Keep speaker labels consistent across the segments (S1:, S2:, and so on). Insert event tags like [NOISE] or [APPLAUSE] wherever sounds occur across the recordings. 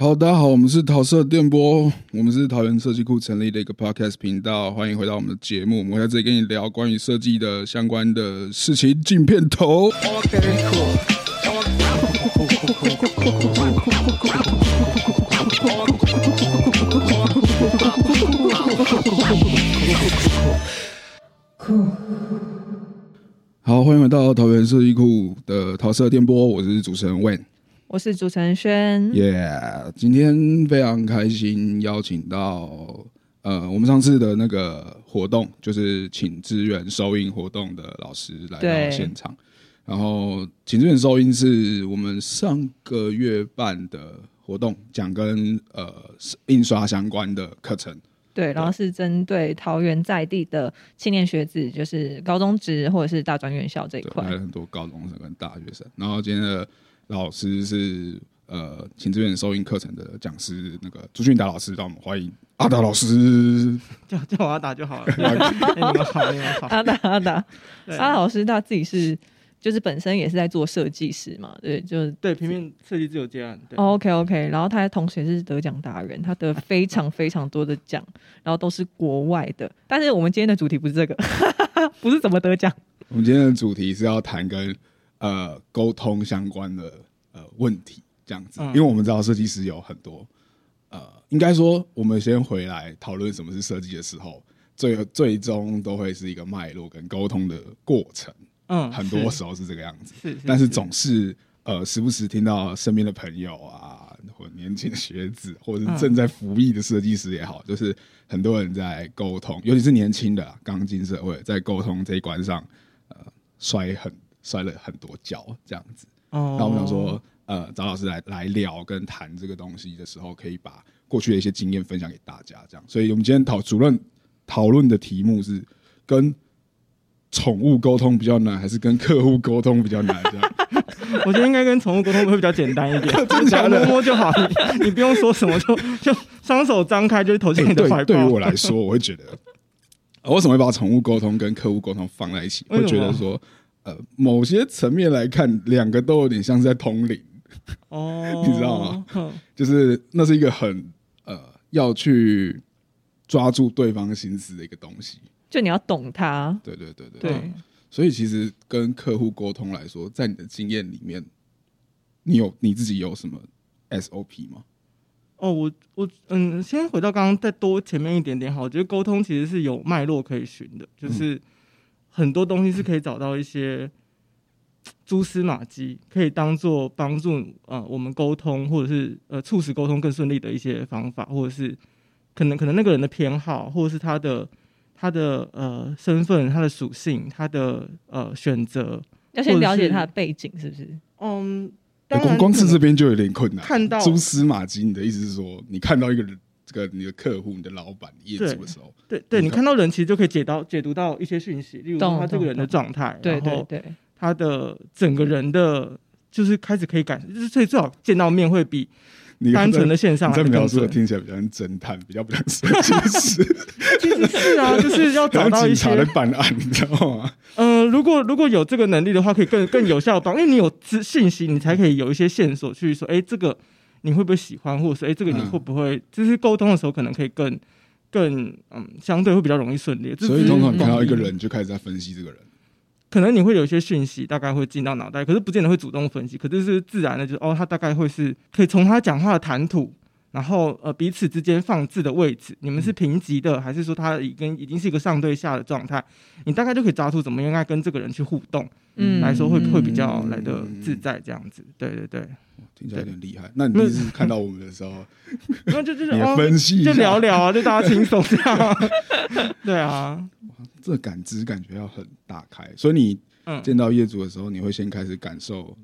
S1: 好，大家好，我们是桃色电波，我们是桃园设计库成立的一个 podcast 频道，欢迎回到我们的节目。我们会在这里跟你聊关于设计的相关的事情。镜片头。好，欢迎回到桃园设计库的桃色电波，我是主持人 Wen。
S2: 我是主持人轩，
S1: 耶！今天非常开心，邀请到呃，我们上次的那个活动，就是请支援收音活动的老师来到现场。然后，请支援收音是我们上个月办的活动，讲跟呃印刷相关的课程。
S2: 对，然后是针对桃园在地的青年学子，就是高中职或者是大专院校这一块，
S1: 还有很多高中生跟大学生。然后今天的。老师是呃，请志愿收音课程的讲师，那个朱俊达老师，让我们欢迎阿达老师。
S3: 叫叫我阿达就好了。[LAUGHS] 你们好，[LAUGHS] 你们好。
S2: 阿达阿达，阿老师他自己是就是本身也是在做设计师嘛，对，就是
S3: 对平面设计自由接案。
S2: OK OK，然后他同时也是得奖达人，他得非常非常多的奖，然后都是国外的。但是我们今天的主题不是这个，[LAUGHS] 不是怎么得奖。
S1: 我们今天的主题是要谈跟。呃，沟通相关的呃问题，这样子，因为我们知道设计师有很多，呃，应该说，我们先回来讨论什么是设计的时候，最最终都会是一个脉络跟沟通的过程，嗯，很多时候是这个样子，
S3: 是，
S1: 但是总是呃，时不时听到身边的朋友啊，或年轻的学子，或者是正在服役的设计师也好，就是很多人在沟通，尤其是年轻的刚进社会，在沟通这一关上，呃，摔很。摔了很多跤，这样子。哦，那我们想说，呃，找老师来来聊跟谈这个东西的时候，可以把过去的一些经验分享给大家，这样。所以我们今天讨主任讨论的题目是跟宠物沟通比较难，还是跟客户沟通比较难？这样，[LAUGHS]
S3: 我觉得应该跟宠物沟通会比较简单一点 [LAUGHS] [LAUGHS]
S1: 只要
S3: 摸摸就好，你你不用说什么，就就双手张开就是投进你的怀抱。
S1: 对于我来说，我会觉得，为什么会把宠物沟通跟客户沟通放在一起？会觉得说。呃，某些层面来看，两个都有点像是在通灵哦，[LAUGHS] 你知道吗？[LAUGHS] 就是那是一个很呃要去抓住对方心思的一个东西，
S2: 就你要懂他。
S1: 对对对对，所以其实跟客户沟通来说，在你的经验里面，你有你自己有什么 SOP 吗？
S3: 哦，我我嗯，先回到刚刚再多前面一点点好，我觉得沟通其实是有脉络可以循的，就是。很多东西是可以找到一些蛛丝马迹，可以当做帮助呃我们沟通，或者是呃促使沟通更顺利的一些方法，或者是可能可能那个人的偏好，或者是他的他的呃身份、他的属性、他的呃选择，
S2: 要先了解他的背景，是不是？
S3: 嗯，
S1: 光光是这边就有点困难。
S3: 看到
S1: 蛛丝马迹，你的意思是说，你看到一个人。这个你的客户、你的老板、业主的时候，
S3: 对对，你看到人其实就可以解到解读到一些讯息，例如他这个人的状态，
S2: 对对对，
S3: 他的整个人的，就是开始可以感，就是所以最好见到面会比单纯的线上。
S1: 这描述听起来比较像侦探，比较不像设计师。[LAUGHS]
S3: 其实是啊，就是要找到一些
S1: 的办案，你知道吗？
S3: 嗯，如果如果有这个能力的话，可以更更有效帮，因为你有资信息，你才可以有一些线索去说，哎，这个。你会不会喜欢，或者是哎，这个你会不会，就是沟通的时候可能可以更更嗯，相对会比较容易顺利。
S1: 所以通常看到一个人就开始在分析这个人，
S3: 可能你会有一些讯息大概会进到脑袋，可是不见得会主动分析，可是是自然的，就是哦，他大概会是可以从他讲话的谈吐。然后呃，彼此之间放置的位置，你们是平级的，还是说他已经已经是一个上对下的状态？你大概就可以抓出怎么应该跟这个人去互动，嗯，来说会会比较来的自在这样子。对对对，
S1: 听起来有点厉害。那你第一次看到我们的时候，
S3: 那就就是
S1: 分析，
S3: 就聊聊啊，就大家轻松这样。[LAUGHS] 对啊，
S1: 这感知感觉要很大开，所以你见到业主的时候，你会先开始感受。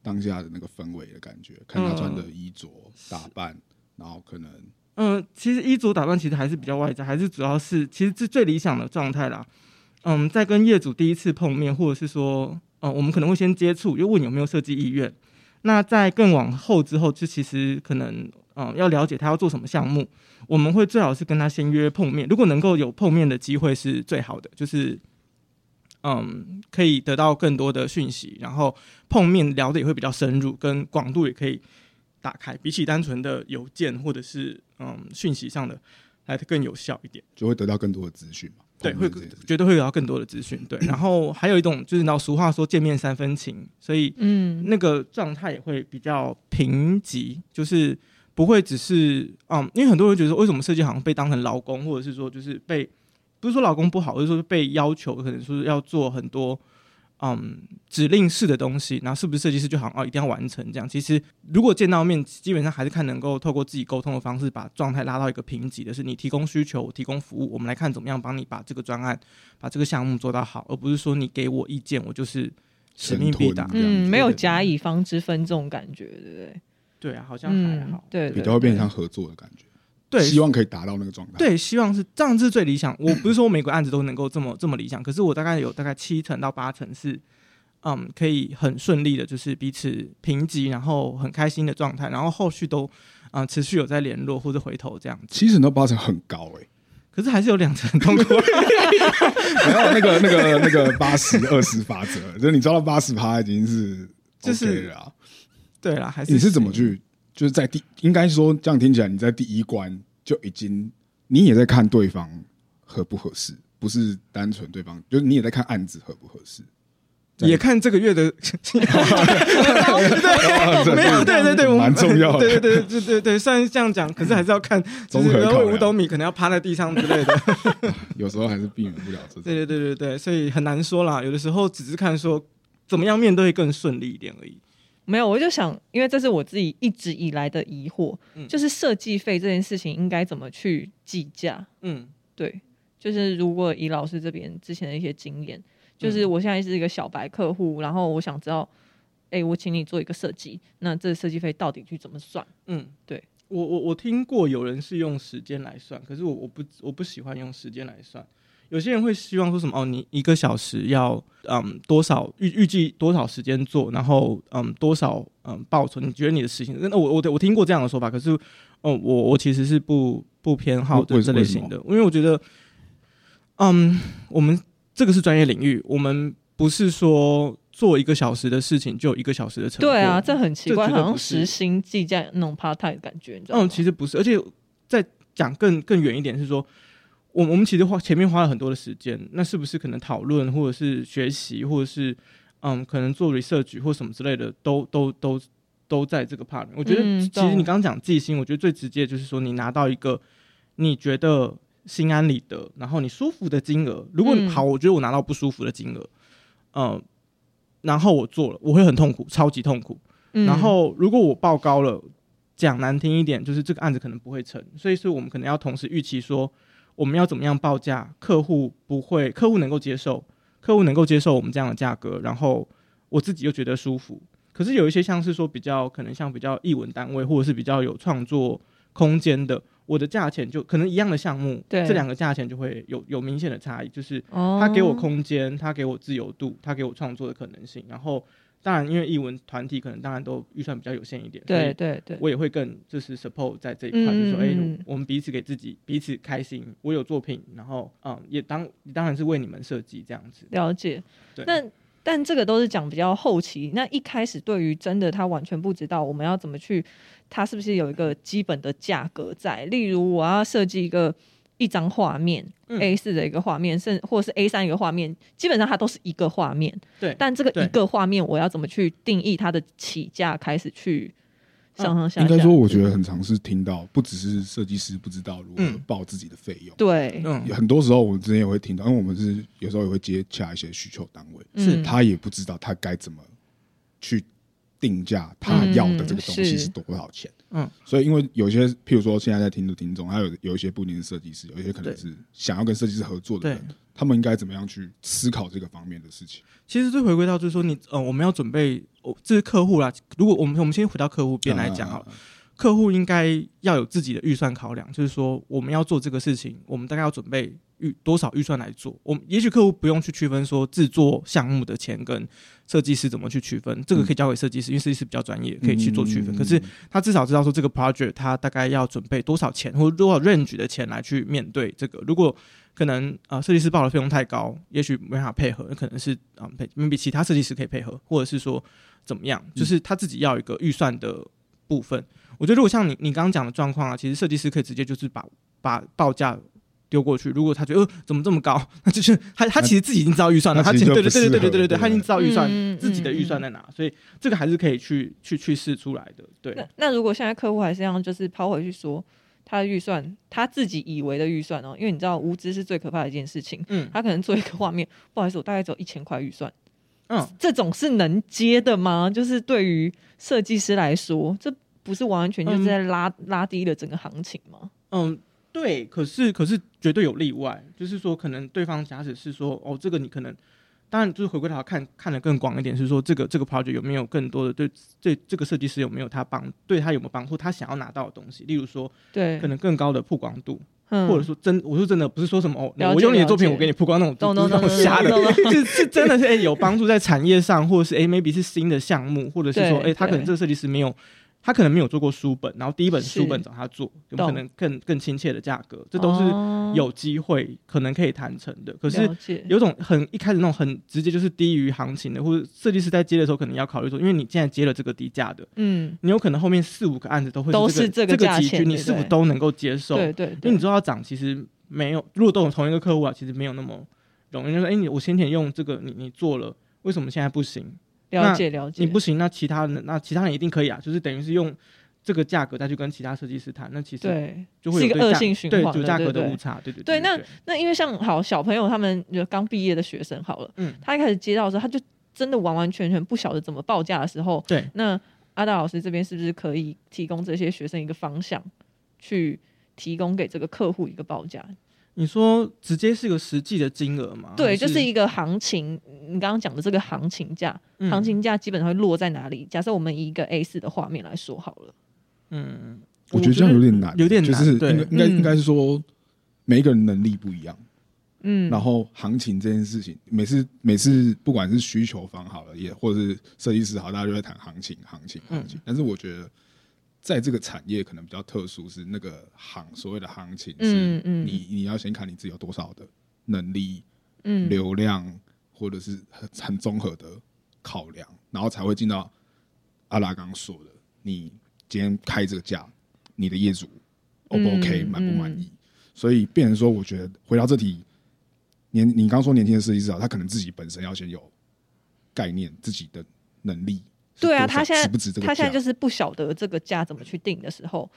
S1: 当下的那个氛围的感觉，看他穿的衣着打扮，然后可能，
S3: 嗯，其实衣着打扮其实还是比较外在，还是主要是其实是最理想的状态啦。嗯，在跟业主第一次碰面，或者是说，嗯，我们可能会先接触，又问有没有设计意愿。那在更往后之后，就其实可能，嗯，要了解他要做什么项目，我们会最好是跟他先约碰面。如果能够有碰面的机会，是最好的，就是。嗯，可以得到更多的讯息，然后碰面聊的也会比较深入，跟广度也可以打开，比起单纯的邮件或者是嗯讯息上的来的更有效一点。
S1: 就会得到更多的资讯嘛。
S3: 对，会绝对会得到更多的资讯。对，[CLEARS THROAT] 然后还有一种就是，你知道俗话说见面三分情，所以
S2: 嗯，
S3: 那个状态也会比较平级，就是不会只是嗯，因为很多人觉得说，为什么设计好像被当成劳工，或者是说就是被不是说劳工不好，而是说被要求可能说要做很多嗯指令式的东西，然后是不是设计师就好像哦一定要完成这样？其实如果见到面，基本上还是看能够透过自己沟通的方式，把状态拉到一个平级的，是你提供需求，我提供服务，我们来看怎么样帮你把这个专案、把这个项目做到好，而不是说你给我意见，我就是使命必达。
S2: 嗯，没有甲乙方之分这种感觉，对不对？
S3: 对啊，好像还好。
S2: 对，
S1: 比较会变成合作的感觉。
S3: 对，
S1: 希望可以达到那个状态。，
S3: 对，希望是这样是最理想。我不是说每个案子都能够这么这么理想，可是我大概有大概七成到八成是，嗯，可以很顺利的，就是彼此评级，然后很开心的状态，然后后续都啊、持续有在联络或者回头这样子。
S1: 七成到八成很高哎、
S3: 可是还是有两成很痛苦。[LAUGHS]
S1: 然后那个那个那个八十二十法则，就是你抓到八十趴已经是
S3: 就是
S1: OK 了啊。
S3: 对啦，还是
S1: 你是怎么去？就是在第应该说这样听起来，你在第一关就已经你也在看对方合不合适，不是单纯对方，就是你也在看案子合不合适。[LAUGHS]
S3: 也看这个月的？[LAUGHS]
S1: 对
S3: 没有，对对对，
S1: 蛮重要的
S3: 对对对对对对，虽然是这样讲，可是还是要看，就是
S1: 综合考量
S3: 五斗米可能要趴在地上之类的。
S1: 有时候还是避免不了这种。
S3: 对对对对对，所以很难说啦。有的时候只是看说怎么样面对更顺利一点而已。
S2: 没有，我就想，因为这是我自己一直以来的疑惑，
S3: 嗯
S2: 就是设计费这件事情应该怎么去计价？
S3: 嗯
S2: 对，就是如果以老师这边之前的一些经验，就是
S3: 嗯
S2: 我现在是一个小白客户，然后我想知道，哎、我请你做一个设计，那这设计费到底去怎么算？
S3: 嗯，
S2: 对
S3: 我我我听过有人是用时间来算，可是我我不我不喜欢用时间来算。有些人会希望说什么哦，你一个小时要嗯多少预预计多少时间做，然后嗯多少嗯报酬？你觉得你的事情？那我我我听过这样的说法，可是哦我我其实是不不偏好的这类型的，因为我觉得嗯我们这个是专业领域，我们不是说做一个小时的事情就有一个小时的成果。
S2: 对啊，这很奇怪，好像时薪计价那种 part time 的感觉，你知道吗？
S3: 嗯，其实不是，而且再讲更更远一点是说，我我们其实花前面花了很多的时间，那是不是可能讨论或者是学习，或者是嗯，可能做 research 或什么之类的，都都都都在这个 part。我觉得
S2: 嗯
S3: 其实你刚刚讲记心，我觉得最直接就是说，你拿到一个你觉得心安理得，然后你舒服的金额。如果、
S2: 嗯
S3: 好，我觉得我拿到不舒服的金额，嗯，然后我做了，我会很痛苦，超级痛苦。
S2: 嗯
S3: 然后如果我报高了，讲难听一点，就是这个案子可能不会成，所以说我们可能要同时预期说，我们要怎么样报价，客户不会，客户能够接受，客户能够接受我们这样的价格，然后我自己又觉得舒服。可是有一些像是说比较可能像比较译文单位，或者是比较有创作空间的，我的价钱就可能一样的项目，
S2: 对
S3: 这两个价钱就会有有明显的差异，就是
S2: 哦，
S3: 他给我空间，他给我自由度，他给我创作的可能性。然后，当然，因为译文团体可能当然都预算比较有限一点，
S2: 对对对，
S3: 我也会更就是 support 在这一块，
S2: 嗯
S3: 就是说，哎、我们彼此给自己彼此开心。我有作品，然后嗯，也当当然是为你们设计这样子。
S2: 了解。
S3: 对
S2: 那但这个都是讲比较后期，那一开始对于真的他完全不知道我们要怎么去，他是不是有一个基本的价格在？例如我要设计一个一张画面、
S3: 嗯。
S2: A 四的一个画面，甚或者是 A 三一个画面，基本上它都是一个画面。
S3: 对。
S2: 但这个一个画面，我要怎么去定义它的起价，开始去上上下下？
S1: 应该说，我觉得很常是听到，不只是设计师不知道如何
S3: 嗯。
S1: 报自己的费用，
S2: 对，
S3: 嗯，
S1: 很多时候我们之前也会听到，因为我们是有时候也会接洽一些需求单位，
S3: 是
S2: 嗯
S1: 他也不知道他该怎么去定价他要的这个东西
S2: 嗯是。
S1: 是多少钱。
S3: 嗯，
S1: 所以因为有些，譬如说现在在听的听众，还有有一些不一定是设计师，有一些可能是想要跟设计师合作的人，他们应该怎么样去思考这个方面的事情？
S3: 其实最回归到就是说你，呃，我们要准备，哦，这是客户啦。如果我们我们先回到客户边来讲好了。
S1: 啊，
S3: 客户应该要有自己的预算考量，就是说我们要做这个事情，我们大概要准备预多少预算来做。我们也许客户不用去区分说制作项目的钱跟设计师怎么去区分，这个可以交给设计师，因为设计师比较专业，可以去做区分。
S1: 嗯
S3: 可是他至少知道说这个 project 他大概要准备多少钱或者多少 range 的钱来去面对这个。如果可能啊，设计师报的费用太高，也许没办法配合，可能是啊，配 maybe 其他设计师可以配合，或者是说怎么样，就是他自己要一个预算的部分。我觉得如果像你你刚刚讲的状况啊，其实设计师可以直接就是把把报价丢过去。如果他觉得呃怎么这么高，那 [LAUGHS] 就是他他其实自己已经知道预算了，他对对对对对对对他已经知道预算
S2: 嗯
S3: 自己的预算在哪，所以这个还是可以去去去试出来的。对，
S2: 那那如果现在客户还是这样，就是抛回去说他的预算，他自己以为的预算哦，因为你知道无知是最可怕的一件事情。
S3: 嗯
S2: 他可能做一个画面，不好意思，我大概只有一千块预算，
S3: 嗯，
S2: 这种是能接的吗？就是对于设计师来说，这不是完完全全就是在拉、拉低了整个行情吗？
S3: 嗯，对，可是可是绝对有例外，就是说可能对方假使是说哦，这个你可能。当然，就是回归到看看的更广一点，是说这个这个 project 有没有更多的对对这个设计师有没有他帮对他有没有帮助，他想要拿到的东西，例如说
S2: 对，
S3: 可能更高的曝光度，
S2: 嗯
S3: 或者说真我说真的不是说什么哦，我用你的作品我给你曝光那种，那种瞎的，是是真的是哎、有帮助在产业上，或者是哎、maybe 是新的项目，或者是说哎、他可能这个设计师没有。他可能没有做过书本，然后第一本书本找他做，有可能更更亲切的价格？这都是
S2: 哦
S3: 有机会可能可以谈成的。可是有种很一开始那种很直接就是低于行情的，或者设计师在接的时候可能要考虑说，因为你现在接了这个低价的，
S2: 嗯，
S3: 你有可能后面四五个案子都会
S2: 都
S3: 是
S2: 是这个
S3: 这集聚，
S2: 价钱对
S3: 你是否都能够接受？
S2: 对对
S3: 因为你，知道要涨，其实没有，如果都有同一个客户啊，其实没有那么容易。就说，哎、你我先前用这个，你你做了，为什么现在不行？
S2: 了解了解，
S3: 你不行，那其他人那其他人一定可以啊，就是等于是用这个价格再去跟其他设计师谈，那其实
S2: 对。
S3: 就会
S2: 是一个恶性循环的
S3: 对有价格的误差，对对
S2: 对那那因为像好小朋友他们就刚毕业的学生好了，
S3: 嗯
S2: 他一开始接到的时候，他就真的完完全全不晓得怎么报价的时候，
S3: 对
S2: 那阿达老师这边是不是可以提供这些学生一个方向，去提供给这个客户一个报价？
S3: 你说直接是个实际的金额吗？
S2: 对，就是一个行情，你刚刚讲的这个行情价，
S3: 嗯
S2: 行情价基本上会落在哪里？假设我们以一个 A 四的画面来说好了，
S3: 嗯，
S1: 我觉得这样有点难，
S3: 有点难
S1: 就是应
S3: 对
S1: 该应该
S2: 嗯
S1: 应该是说每一个人能力不一样，
S2: 嗯，
S1: 然后行情这件事情，每次每次不管是需求方好了，也或者是设计师好，大家就会谈行情、行情、行情。但是我觉得在这个产业可能比较特殊，是那个行所谓的行情是
S2: 嗯嗯。
S1: 你你要先看你自己有多少的能力、
S2: 嗯。
S1: 流量，或者是很很综合的考量，然后才会进到阿拉刚刚说的，你今天开这个价，你的业主 O 不 OK，
S2: 嗯
S1: 满不满意？所以变成说，我觉得回到这题，年你刚说年轻的设计师啊，他可能自己本身要先有概念，自己的能力是
S2: 对啊，他现在
S1: 值不值
S2: 他现在就是不晓得这个价怎么去定的时候，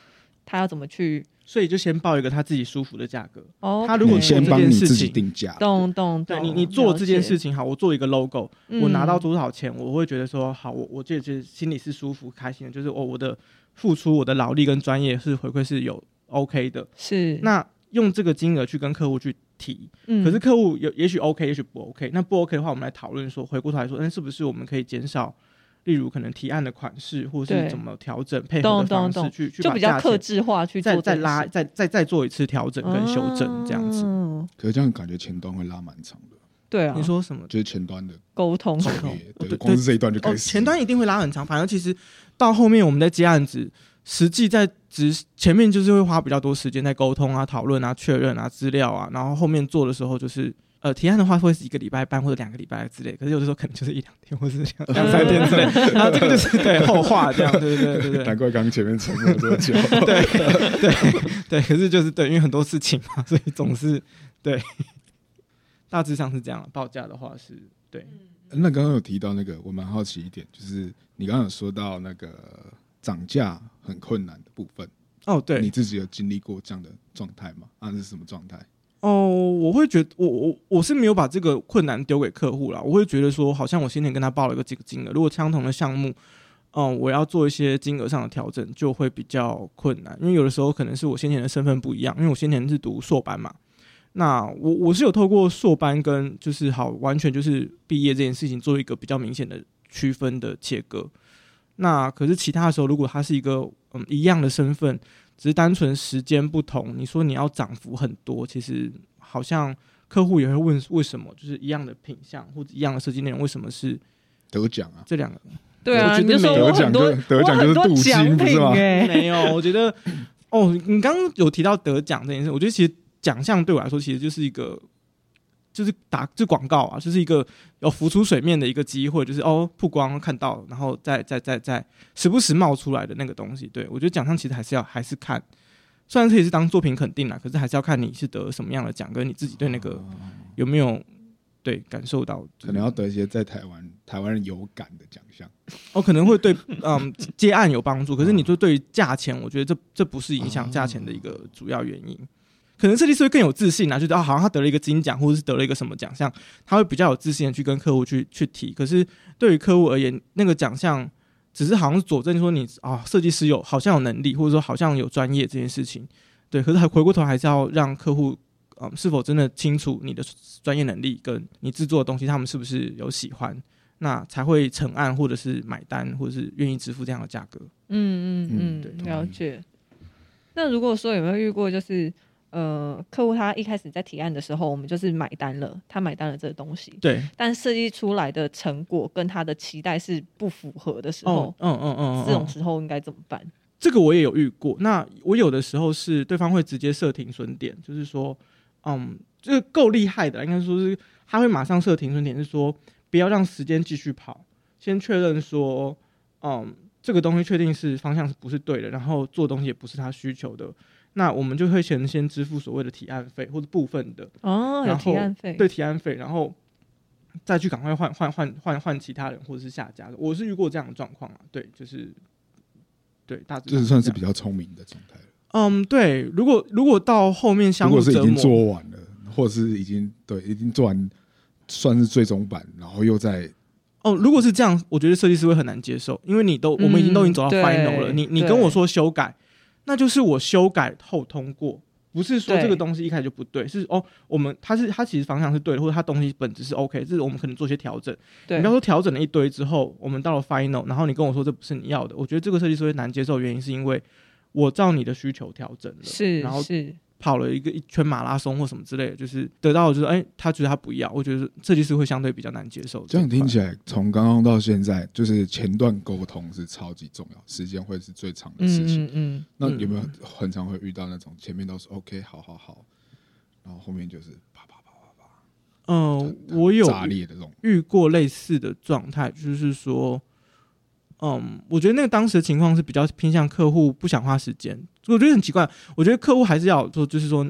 S2: 他要怎么去？
S3: 所以就先报一个他自己舒服的价格。
S2: 哦，
S3: 他如果
S1: 先
S3: 做这件
S1: 帮你自己
S3: 事情
S1: 定价，
S2: 懂懂懂，
S3: 对你，你做这件事情好，我做一个 logo，、我拿到
S2: 嗯
S3: 多少钱，我会觉得说好，我我就觉心里是舒服开心的，就是我我的付出、我的劳力跟专业是回馈是有 OK 的。
S2: 是
S3: 那用这个金额去跟客户去提，
S2: 嗯
S3: 可是客户有也许 OK，也许不 OK。那不 OK 的话，我们来讨论说，回过头来说，那是不是我们可以减少，例如可能提案的款式，或者是怎么调整配合的方式去去
S2: 就比较克制化去做
S3: 再再拉再再再做一次调整跟修正这样子。
S2: 嗯
S1: 可是这样感觉前端会拉蛮长的，
S2: 对啊，
S3: 你说什么？
S1: 就是前端的
S2: 沟通
S3: 对
S1: 对，光是这一段就
S3: 哦，
S1: 开始。
S3: 前端一定会拉很长，反正其实到后面我们在接案子，实际在执前面就是会花比较多时间在沟通啊、讨论啊、确认啊、资料啊，然后后面做的时候就是。呃，提案的话会是一个礼拜半或者两个礼拜之类，可是有的时候可能就是一两天或是两 [LAUGHS] 两三天之类，然后 [LAUGHS] 这个就是对后话这样，对对对对对
S1: 难怪刚刚前面沉默这么久。[LAUGHS]
S3: 对对对，可是就是对，因为很多事情嘛，所以总是对，大致上是这样。报价的话是对，
S1: 那刚刚有提到那个，我蛮好奇一点，就是你刚刚有说到那个涨价很困难的部分，
S3: 哦对，
S1: 你自己有经历过这样的状态吗？啊，是什么状态？
S3: 哦，我会觉得我我我是没有把这个困难丢给客户啦，我会觉得说，好像我先前跟他报了一个这个金额，如果相同的项目，嗯，我要做一些金额上的调整，就会比较困难，因为有的时候可能是我先前的身份不一样，因为我先前是读硕班嘛，那我我是有透过硕班跟就是好完全就是毕业这件事情做一个比较明显的区分的切割，那可是其他的时候，如果他是一个嗯一样的身份。只是单纯时间不同，你说你要涨幅很多，其实好像客户也会问为什么，就是一样的品相或者一样的设计内容，为什么是
S1: 得奖啊，
S3: 这两个？
S2: 对啊，
S3: 我觉得
S2: 你就说我很多
S1: 得奖就得奖就是镀金不是吗
S2: 哎，
S3: 没有，我觉得哦，你刚刚有提到得奖这件事，我觉得其实奖项对我来说其实就是一个就是打这广告啊，就是一个要浮出水面的一个机会，就是哦曝光看到，然后再再再再时不时冒出来的那个东西。对我觉得奖项其实还是要还是看，虽然这也是当作品肯定啦，可是还是要看你是得什么样的奖，跟你自己对那个有没有对感受到，
S1: 可能要得一些在台湾台湾人有感的奖项。
S3: 哦，可能会对 [LAUGHS] 嗯接案有帮助，可是你就对于价钱，我觉得这这不是影响价钱的一个主要原因。可能设计师会更有自信啊，觉得啊，好像他得了一个金奖，或者是得了一个什么奖项，他会比较有自信的去跟客户去去提。可是对于客户而言，那个奖项只是好像佐证说你啊，设计师有好像有能力，或者说好像有专业这件事情。对，可是还回过头还是要让客户嗯，是否真的清楚你的专业能力跟你制作的东西，他们是不是有喜欢，那才会成案或者是买单，或者是愿意支付这样的价格。
S2: 嗯嗯嗯，了解。那如果说有没有遇过就是？呃，客户他一开始在提案的时候，我们就是买单了，他买单了这个东西。
S3: 对。
S2: 但设计出来的成果跟他的期待是不符合的时候，
S3: 嗯嗯嗯，
S2: 这种时候应该怎么办？
S3: 这个我也有遇过。那我有的时候是对方会直接设停损点，就是说，嗯，就是够厉害的，应该说是他会马上设停损点，是说不要让时间继续跑，先确认说，嗯，这个东西确定是方向是不是对的，然后做东西也不是他需求的。那我们就会先先支付所谓的提案费或者部分的
S2: 哦，有提案费
S3: 对提案费，然后再去赶快换换换换换其他人或者是下家的。我是遇过这样的状况啊，对，就是对大致
S1: 这算是比较聪明的状态
S3: 嗯，对，如果如果到后面相互
S1: 折磨，已经做完了，或者是已经对已经做完，算是最终版，然后又在
S3: 哦，如果是这样，我觉得设计师会很难接受，因为你都我们已经都已经走到 final 了，你你跟我说修改。那就是我修改后通过，不是说这个东西一开始就不对，是哦，我们它是它其实方向是对的，或者它东西本质是 OK，这是我们可能做些调整。
S2: 对，
S3: 你要说调整了一堆之后，我们到了 final，然后你跟我说这不是你要的，我觉得这个设计师会难接受，原因是因为我照你的需求调整了，
S2: 是，
S3: 然后
S2: 是。
S3: 跑了一个一圈马拉松或什么之类的，就是得到就是哎，他觉得他不要，我觉得设计师会相对比较难接受。
S1: 这样听起来，从刚刚到现在，就是前段沟通是超级重要，时间会是最长的事情。
S2: 嗯嗯。
S1: 那有没有很常会遇到那种前面都是 OK，好好好，然后后面就是啪啪啪啪啪。
S3: 嗯，我有
S1: 炸裂的这种
S3: 遇过类似的状态，就是说。嗯，我觉得那个当时的情况是比较偏向客户不想花时间，我觉得很奇怪。我觉得客户还是要做，就是说，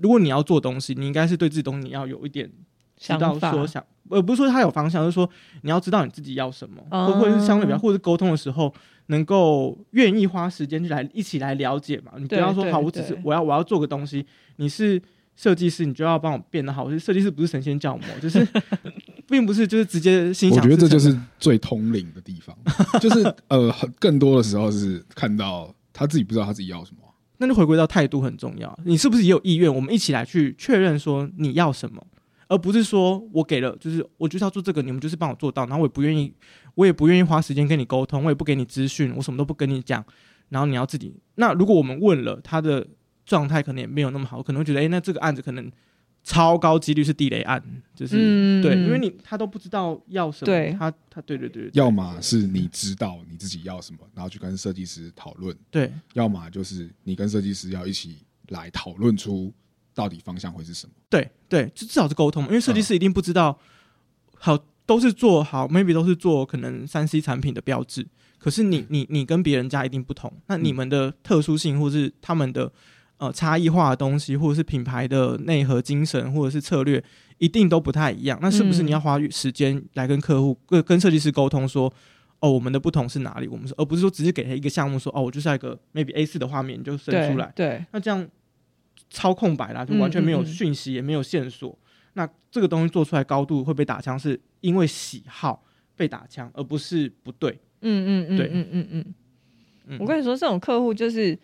S3: 如果你要做东西，你应该是对自己东西你要有一点知道说想，呃，不是说他有方向，就是说你要知道你自己要什么，或者是相对比较，或者是沟通的时候能够愿意花时间去来一起来了解嘛。你不要说好，我只是我要我要做个东西，你是。设计师，你就要帮我变得好。就是设计师不是神仙教母，就是并不是就是直接心想。
S1: 我觉得这就是最通灵的地方，[LAUGHS] 就是呃，更多的时候是看到他自己不知道他自己要什么。
S3: 那就回归到态度很重要，你是不是也有意愿？我们一起来去确认说你要什么，而不是说我给了，就是我就是要做这个，你们就是帮我做到，然后我也不愿意，我也不愿意花时间跟你沟通，我也不给你资讯，我什么都不跟你讲，然后你要自己。那如果我们问了他的。状态可能也没有那么好，可能会觉得，哎，那这个案子可能超高几率是地雷案，就是对，因为你他都不知道要什么，他他对对对，
S1: 要么是你知道你自己要什么，然后去跟设计师讨论，
S3: 对，
S1: 要么就是你跟设计师要一起来讨论出到底方向会是什么，
S3: 对对，就至少是沟通，因为设计师一定不知道，好都是做好，maybe 都是做可能三 C 产品的标志，可是你你你跟别人家一定不同，那你们的特殊性或是他们的。呃，差异化的东西，或者是品牌的内核精神，或者是策略，一定都不太一样。那是不是你要花时间来跟客户、跟跟设计师沟通，说，哦，我们的不同是哪里？我们说，而不是说只是给他一个项目，说，哦，我就是一个 maybe A 四的画面，你就生出来。
S2: 对。
S3: 那这样超空白啦，就完全没有讯息，也没有线索。那这个东西做出来高度会被打枪，是因为喜好被打枪，而不是不对。
S2: 嗯嗯嗯，对，嗯嗯嗯。我跟你说，这种客户就是。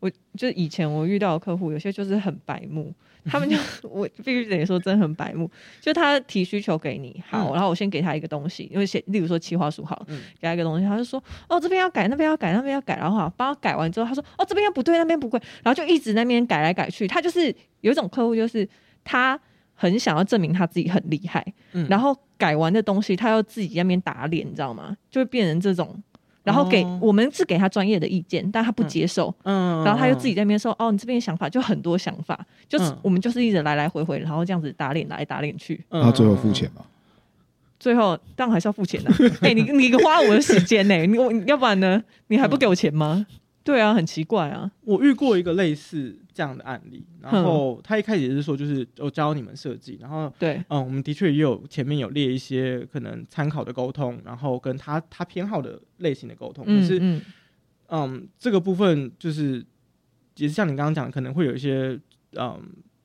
S2: 我就以前我遇到的客户，有些就是很白目，他们就 [LAUGHS] 我必须得说真很白目。就他提需求给你，好，然后我先给他一个东西，因为写，例如说企划书好，给他一个东西，他就说哦这边要改，那边要改，那边要改，然后好帮他改完之后，他说哦这边要不对，那边不对，然后就一直那边改来改去。他就是有一种客户，就是他很想要证明他自己很厉害，然后改完的东西他要自己那边打脸，你知道吗？就会变成这种。然后给、
S3: 哦。
S2: 我们是给他专业的意见，但他不接受，
S3: 嗯，
S2: 然后他又自己在那边说：“哦，你这边想法就很多想法，就是
S3: 嗯
S2: 我们就是一直来来回回，然后这样子打脸来打脸去，
S3: 嗯，
S1: 然后最后付钱吗。
S2: 最后当然还是要付钱的、[LAUGHS] 哎、你你花我的时间呢、你我要不然呢？你还不给我钱吗？对啊，很奇怪啊。
S3: 我遇过一个类似这样的案例，然后他一开始也是说，就是我教你们设计，然后
S2: 对，
S3: 嗯，我们的确也有前面有列一些可能参考的沟通，然后跟他他偏好的类型的沟通，可是
S2: 嗯。
S3: 这个部分就是也是像你刚刚讲的，可能会有一些嗯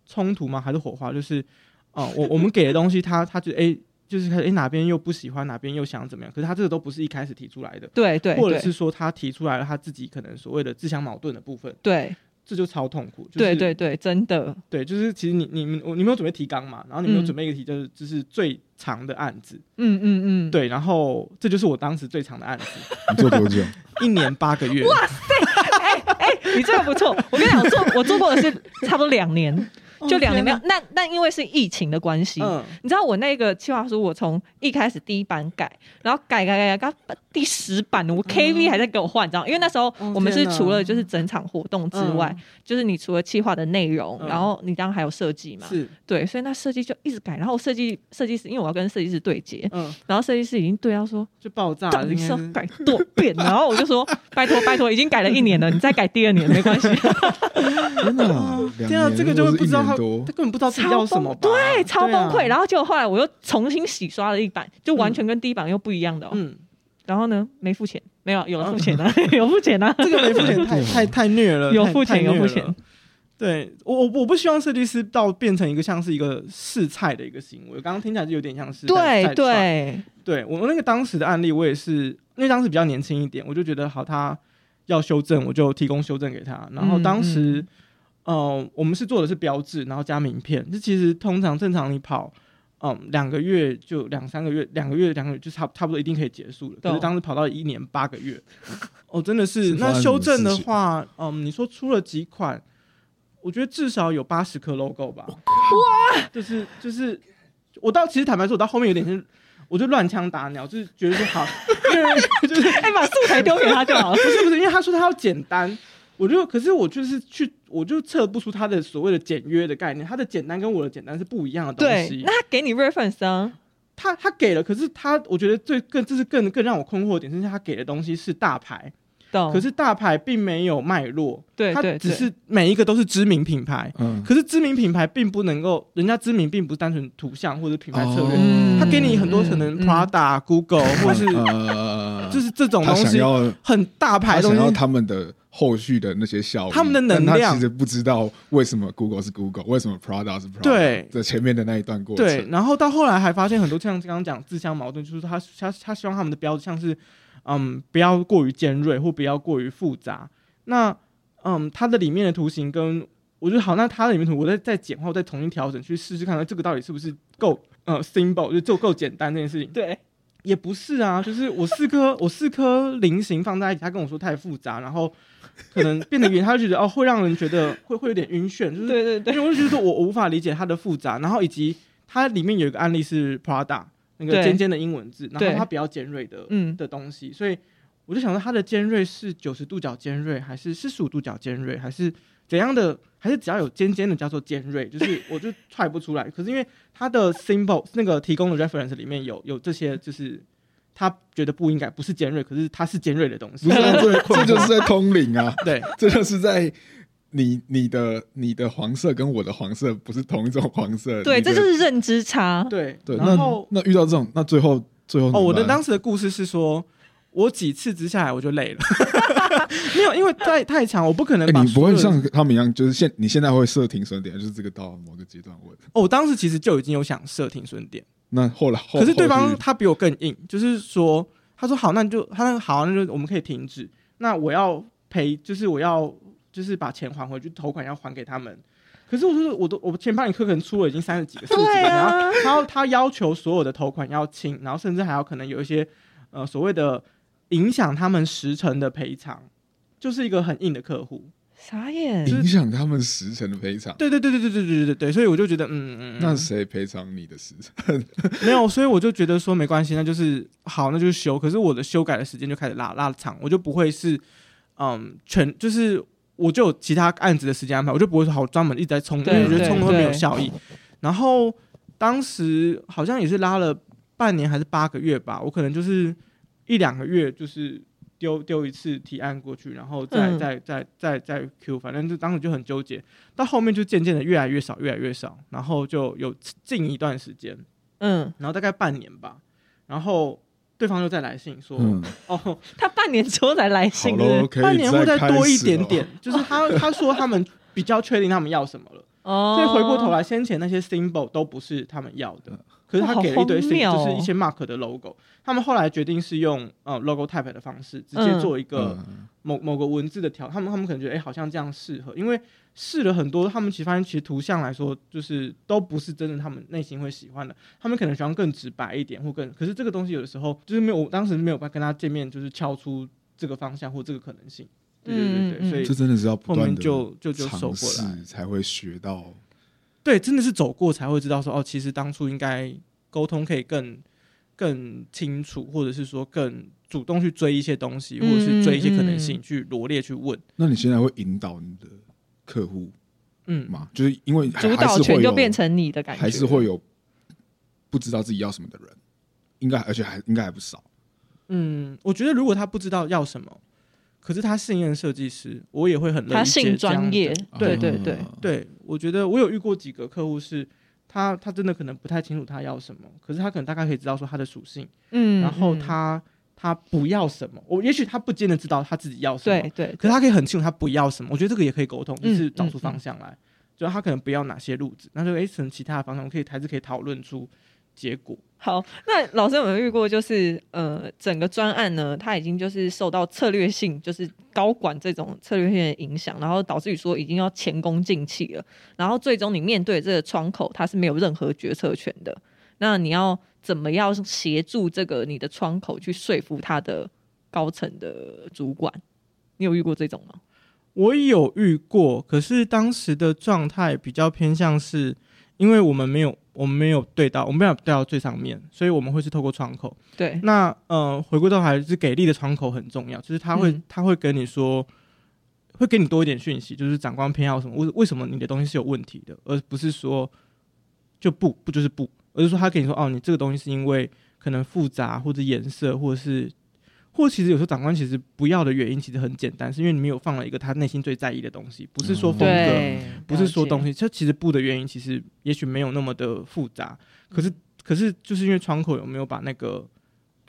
S3: 冲突吗？还是火花？就是嗯，我 [LAUGHS] 我们给的东西他，他就哎、就是哎、哪边又不喜欢，哪边又想怎么样？可是他这个都不是一开始提出来的，
S2: 对对对
S3: 或者是说他提出来了他自己可能所谓的自相矛盾的部分，
S2: 对
S3: 这就超痛苦。就是、
S2: 对对对，真的，
S3: 对，就是其实你你们我你们有准备提纲嘛？然后你们有
S2: 嗯
S3: 准备一个题，就是就是最长的案子，
S2: 嗯嗯嗯，
S3: 对，然后这就是我当时最长的案子，[LAUGHS]
S1: 你做多久？[LAUGHS]
S3: 一年八个月。
S2: 哇塞，哎哎你这个不错。我跟你讲，我做我做过的是差不多两年，就两年没有
S3: 哦。
S2: 那那因为是疫情的关系，
S3: 嗯，
S2: 你知道我那个计划书，我从一开始第一版改，然后改改改改到第十版，我 KV 还在给我换，你知道？因为那时候
S3: 哦
S2: 我们是除了就是整场活动之外，
S3: 嗯。
S2: 就是你除了企划的内容，
S3: 嗯。
S2: 然后你当然还有设计嘛，
S3: 是，
S2: 对，所以那设计就一直改，然后设计设计师，因为我要跟设计师对接，
S3: 嗯，
S2: 然后设计师已经对到说，
S3: 就爆炸了，
S2: 到底
S3: 应该是。
S2: 是要改多遍，然后我就说 [LAUGHS] 拜托拜托，已经改了一年了，你再改第二年没关系，[LAUGHS]
S1: 真的 [LAUGHS]
S3: 天啊，这个就会不知道他
S1: 多
S3: 根本不知道自己要什么？
S2: 对，超崩溃。
S3: 啊
S2: 然后结果后来我又重新洗刷了一版，就完全跟第一版又不一样的、哦。
S3: 嗯，
S2: 然后呢，没付钱，没有，有了付钱啊，[LAUGHS] 有付钱啊。
S3: 这个没付钱 [LAUGHS] 太太太虐了，
S2: 有付钱有付钱。
S3: 对我我我不希望设计师到变成一个像是一个试菜的一个行为，刚刚听起来就有点像是
S2: 对对，
S3: 对我那个当时的案例，我也是因为当时比较年轻一点，我就觉得好，他要修正，我就提供修正给他。然后当时，呃，我们是做的是标志，然后加名片。这其实通常正常你跑，嗯，两个月就两三个月，两个月两个月就差差不多一定可以结束了。可是
S2: 懂
S3: 当时跑到一年八个月，[LAUGHS] 哦，真的是。那修正的话，嗯，你说出了几款，我觉得至少有八十颗 logo 吧。哇，就是就是，我到其实坦白说，我到后面有点是。我就乱枪打鸟，就是觉得说好，[LAUGHS] 因为就是
S2: 哎，把素材丢给他就好了。
S3: 不是不是，因为他说他要简单，我就可是我就是去，我就测不出他的所谓的简约的概念，他的简单跟我的简单是不一样的东
S2: 对，
S3: 西
S2: 那。他给你 reference 啊，
S3: 他他给了，可是他我觉得最更这是更更让我困惑的点，是他给的东西是大牌，可是大牌并没有脉络，它
S2: 对对对
S3: 只是每一个都是知名品牌，
S1: 嗯，
S3: 可是知名品牌并不能够，人家知名并不是单纯图像或者品牌策略，
S2: 嗯。
S3: 他给你很多可能
S2: 嗯。
S3: Prada、Google 或是
S1: 呃，
S3: 就是这种东西很大牌的东西，
S1: 想要他们的后续的那些效益，
S3: 他们的能量
S1: 其实不知道为什么 Google 是 Google，为什么 Prada 是 Prada，
S3: 对
S1: 这前面的那一段过程，
S3: 对，然后到后来还发现很多像刚刚讲自相矛盾，就是他他他希望他们的标志像是嗯不要过于尖锐或不要过于复杂。那嗯它的里面的图形跟我觉得好，那它的里面图我再再简化，再重新调整去试试看，这个到底是不是够呃 symbol 就就够简单这件事情。
S2: 对，
S3: 也不是啊，就是我四颗 [LAUGHS] 我四颗菱形放在一起，他跟我说太复杂，然后可能变得圆，他就觉得哦会让人觉得会会有点晕眩，就是
S2: 对对对。
S3: 因为我就觉得说我我无法理解它的复杂，然后以及它里面有一个案例是 Prada 那个尖尖的英文字，然后它比较尖锐的
S2: 嗯。
S3: 的东西，所以我就想说它的尖锐是九十度角尖锐，还是四十五度角尖锐，还是怎样的？还是只要有尖尖的叫做尖锐？就是 [LAUGHS] 我就踹不出来。可是因为它的 symbol 那个提供的 reference 里面有有这些，就是他觉得不应该不是尖锐，可是它是尖锐的东西
S1: 不。是啊 [LAUGHS] 这这就是在通灵啊，
S3: 对，[LAUGHS]
S1: 这就是在你你的你的黄色跟我的黄色不是同一种黄色，
S2: 对，这就是认知差。
S3: 对
S1: 对。那
S3: 然后
S1: 那遇到这种，那最后最后
S3: 哦，我的当时的故事是说，我几次之下来我就累了，[LAUGHS] 没有，因为太太长，我不可能
S1: 你不会像他们一样，就是现你现在会设停损点，就是这个到某个阶段问。
S3: 哦，我当时其实就已经有想设停损点，
S1: 那后来后
S3: 可是对方他比我更硬，就是说，他说好，那就他那好，那就我们可以停止，那我要赔，就是我要就是把钱还回去，头款要还给他们。可是我说，我都我前帮你课可能出了已经三十几个、四十几个，
S2: 对啊
S3: 然后他他要求所有的头款要清，然后甚至还要可能有一些呃所谓的影响他们时程的赔偿，就是一个很硬的客户。
S2: 傻眼，
S1: 影响他们时辰的赔偿。
S3: 对对对对对对对对对，所以我就觉得，嗯嗯，嗯
S1: 那谁赔偿你的时辰？[LAUGHS]
S3: 没有，所以我就觉得说没关系，那就是好，那就是修。可是我的修改的时间就开始拉拉长，我就不会是嗯全就是我就有其他案子的时间安排，我就不会说好专门一直在冲，因为我觉得冲会没有效益。然后当时好像也是拉了半年还是八个月吧，我可能就是一两个月就是丢丢一次提案过去，然后再、
S2: 嗯。
S3: 再再再再 Q，反正就当时就很纠结。到后面就渐渐的越来越少，越来越少，然后就有近一段时间，
S2: 嗯，
S3: 然后大概半年吧，然后对方又再来信说，
S1: 嗯，
S3: 哦，[LAUGHS]
S2: 他半年之后才来信，
S3: 半年会再多一点点，[LAUGHS] 就是他他说他们比较确定他们要什么了，
S2: 哦，
S3: 所以回过头来，先前那些 symbol 都不是他们要的，可是他给了一堆就是一些 mark 的 logo，他们后来决定是用呃 logo type 的方式，直接
S2: 嗯。
S3: 做一个
S1: 嗯。
S3: 某某个文字的调，他们他们可能觉得哎、好像这样适合，因为试了很多，他们其实发现其实图像来说就是都不是真的他们内心会喜欢的，他们可能喜欢更直白一点或更，可是这个东西有的时候就是没有，我当时没有办法跟他见面，就是敲出这个方向或这个可能性，对对对对，所以
S1: 这真的是要不
S3: 后面
S1: 断的
S3: 就就就
S1: 尝
S3: 走过来。
S1: 试，才会学到。
S3: 对，真的是走过才会知道说哦，其实当初应该沟通可以更更清楚，或者是说更主动去追一些东西，或者是追一些可能性，去罗列去问，
S1: 那你现在会引导你的客户
S3: 嗯，
S1: 吗？就是因为
S2: 主导权就变成你的感觉，
S1: 还是会有不知道自己要什么的人，应该而且还应该还不少。
S3: 嗯，我觉得如果他不知道要什么，可是他信任设计师，我也会很乐意
S2: 他信
S3: 接这样的
S2: 专业，对对对，
S1: 啊
S3: 对，我觉得我有遇过几个客户是。他他真的可能不太清楚他要什么，可是他可能大概可以知道说他的属性，
S2: 嗯，
S3: 然后
S2: 嗯
S3: 他他不要什么，我也许他不见得知道他自己要什么，
S2: 对对，
S3: 可是他可以很清楚他不要什么，我觉得这个也可以沟通，就
S2: 嗯
S3: 是找出方向来。就他可能不要哪些路子，那就诶，可能其他的方向，我可以还是可以讨论出结果。
S2: 好，那老师有没有遇过，就是呃，整个专案呢，它已经就是受到策略性，就是高管这种策略性的影响，然后导致于说已经要前功尽弃了，然后最终你面对这个窗口，它是没有任何决策权的。那你要怎么样协助这个你的窗口去说服他的高层的主管？你有遇过这种吗？
S3: 我有遇过，可是当时的状态比较偏向是，因为我们没有我们没有对到，我们没有对到最上面，所以我们会是透过窗口。
S2: 对，
S3: 那呃，回归到还是给力的窗口很重要，就是他会、
S2: 嗯
S3: 他会跟你说，会给你多一点讯息，就是长官偏好什么，为为什么你的东西是有问题的，而不是说就不不就是不，而是说他跟你说哦，你这个东西是因为可能复杂或者颜色，或者是。或其实有时候长官其实不要的原因其实很简单，是因为你没有放了一个他内心最在意的东西，不是说风格，
S2: 对，
S3: 不是说东西，这其实不的原因其实也许没有那么的复杂，可是可是就是因为窗口有没有把那个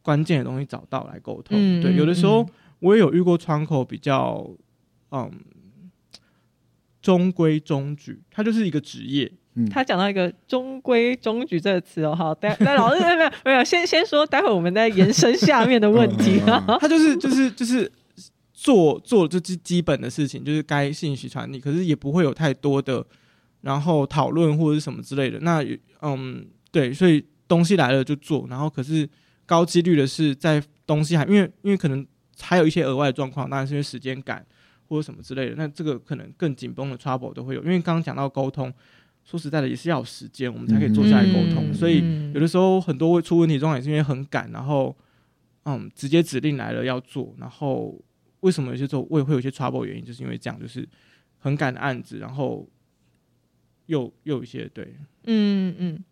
S3: 关键的东西找到来沟通，对，有的时候
S2: 嗯。
S3: 我也有遇过窗口比较嗯中规中矩，它就是一个职业，
S1: 嗯，
S2: 他讲到一个“中规中矩”这个词哦，好，待待老师没有没有，先先说，待会我们再延伸下面的 [LAUGHS] 问题
S1: 嗯嗯嗯
S3: 它就是就是就是做做这基基本的事情，就是该信息传递，可是也不会有太多的然后讨论或者是什么之类的。那嗯，对，所以东西来了就做，然后可是高几率的是在东西还因为因为可能还有一些额外的状况，当然是因为时间赶或者什么之类的。那这个可能更紧绷的 trouble 都会有，因为刚刚讲到沟通，说实在的也是要有时间，我们才可以坐下来沟通，
S2: 嗯
S3: 所以。
S2: 嗯。
S3: 有的时候很多会出问题状况也是因为很赶，然后嗯直接指令来了要做，然后为什么有些时候会会有一些 trouble 原因，就是因为这样，就是很赶的案子，然后又又有一些对，
S2: 嗯嗯，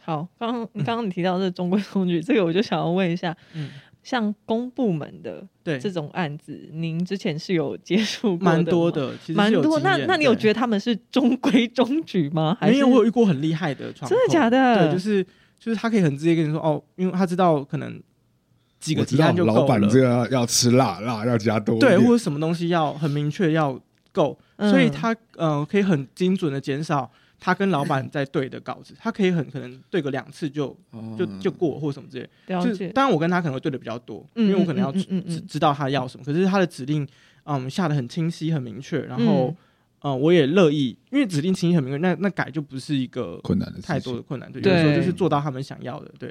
S2: 好，刚刚刚刚你提到这中规中矩，这个我就想要问一下，
S3: 嗯，
S2: 像公部门的
S3: 对，
S2: 这种案子，您之前是有接触过
S3: 蛮
S2: 的吗。
S3: 多的，其实
S2: 蛮多，那那你有觉得他们是中规中矩吗？还是
S3: 没有？我有遇过很厉害的
S2: 真的假的？
S3: 对，就是就是他可以很直接跟你说哦，因为他知道可能几个
S1: 我知道
S3: 提案就够了，
S1: 老板这个要要吃辣，辣要加多一
S3: 对，或者什么东西要很明确要够，
S2: 嗯
S3: 所以他呃可以很精准的减少他跟老板在对的稿子，他可以很可能对个两次就就
S1: 哦。
S3: 就过或什么之类。
S2: 了解，
S3: 就是当然我跟他可能会对的比较多，
S2: 嗯
S3: 因为我可能要知
S2: 嗯嗯嗯嗯。
S3: 知知道他要什么，可是他的指令嗯下的很清晰很明确，然后
S2: 嗯。
S3: 呃我也乐意，因为指令清晰很明确，那那改就不是一个
S1: 困难的事情。
S3: 太多的困难，对，有的时候就是做到他们想要的，对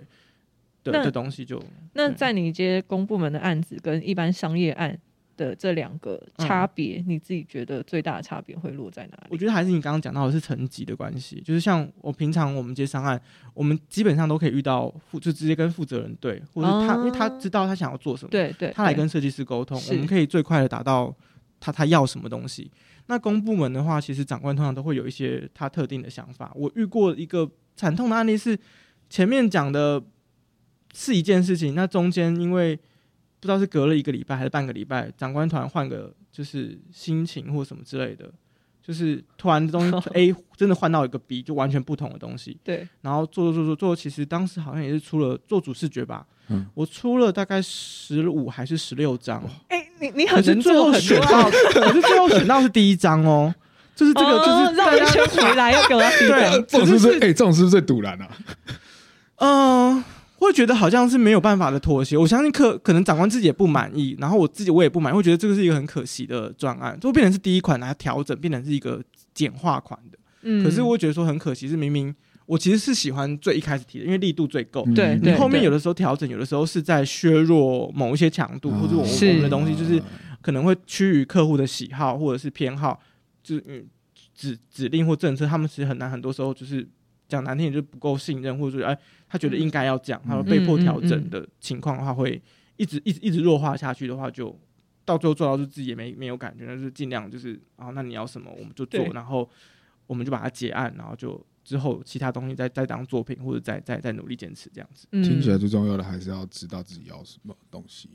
S3: 的
S2: 那
S3: 的东西就
S2: 那在你接公部门的案子跟一般商业案，的这两个差别，你自己觉得最大的差别会落在哪里？
S3: 我觉得还是你刚刚讲到的是层级的关系，就是像我平常我们接商案，我们基本上都可以遇到负，就直接跟负责人对，或者他、
S2: 哦
S3: 因为他知道他想要做什么，
S2: 对对，
S3: 他来跟设计师沟通，我们可以最快的达到他他要什么东西。那公部门的话，其实长官通常都会有一些他特定的想法。我遇过一个惨痛的案例是，前面讲的是一件事情，那中间因为不知道是隔了一个礼拜还是半个礼拜，长官突然换个就是心情或什么之类的，就是突然东西 [LAUGHS] A 真的换到一个 B，就完全不同的东西。
S2: 对，
S3: 然后做做做做做，其实当时好像也是出了做主视觉吧，
S1: 嗯
S3: 我出了大概十五还是十六张，
S2: 哎、你你很能
S3: 是最后
S2: 做很
S3: 选到，可是最后选到是第一张哦，就是这个
S2: 哦
S3: 就是大家
S2: 绕一圈回来要给我要第一
S3: 对
S2: 张，
S1: 这种是不是哎、这种是不是最堵然啊？
S3: 嗯、会觉得好像是没有办法的妥协。我相信可可能长官自己也不满意，然后我自己我也不满意，会觉得这个是一个很可惜的专案，就会变成是第一款来调整，变成是一个简化款的。
S2: 嗯
S3: 可是我会觉得说很可惜，是明明我其实是喜欢最一开始提的，因为力度最够。
S1: 嗯
S2: 对对
S3: 你后面有的时候调整，有的时候是在削弱某一些强度，或者我我们的东西就是可能会趋于客户的喜好或者是偏好，就是嗯指指令或政策，他们其实很难，很多时候就是讲难听点，就是不够信任，或者说哎他觉得应该要这样，他说被迫调整的情况的话，会一直一直一直弱化下去的话，就到最后做到就自己也没没有感觉，那就是尽量就是啊，那你要什么我们就做，然后我们就把它结案，然后就之后其他东西再再当作品或者再再再努力坚持这样子。
S2: 嗯
S1: 听起来最重要的还是要知道自己要什么东西。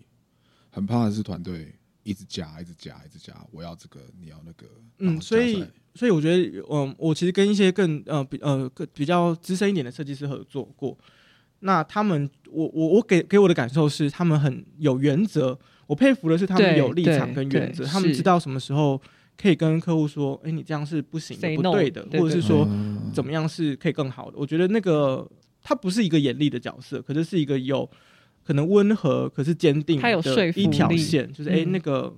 S1: 很怕的是团队一直加，一直加，一直加，我要这个，你要那个。
S3: 嗯，所以所以我觉得，嗯，我其实跟一些更呃比呃更比较资深一点的设计师合作过，那他们，我我我给给我的感受是，他们很有原则，我佩服的是他们有立场跟原则，他们知道什么时候可以跟客户说，哎、你这样是不行的、
S2: Say
S3: 不对的，或者是说
S1: 嗯
S3: 怎么样是可以更好的。我觉得那个他不是一个严厉的角色，可是是一个有可能温和，可是坚定
S2: 他有说
S3: 一条线，就是哎、那个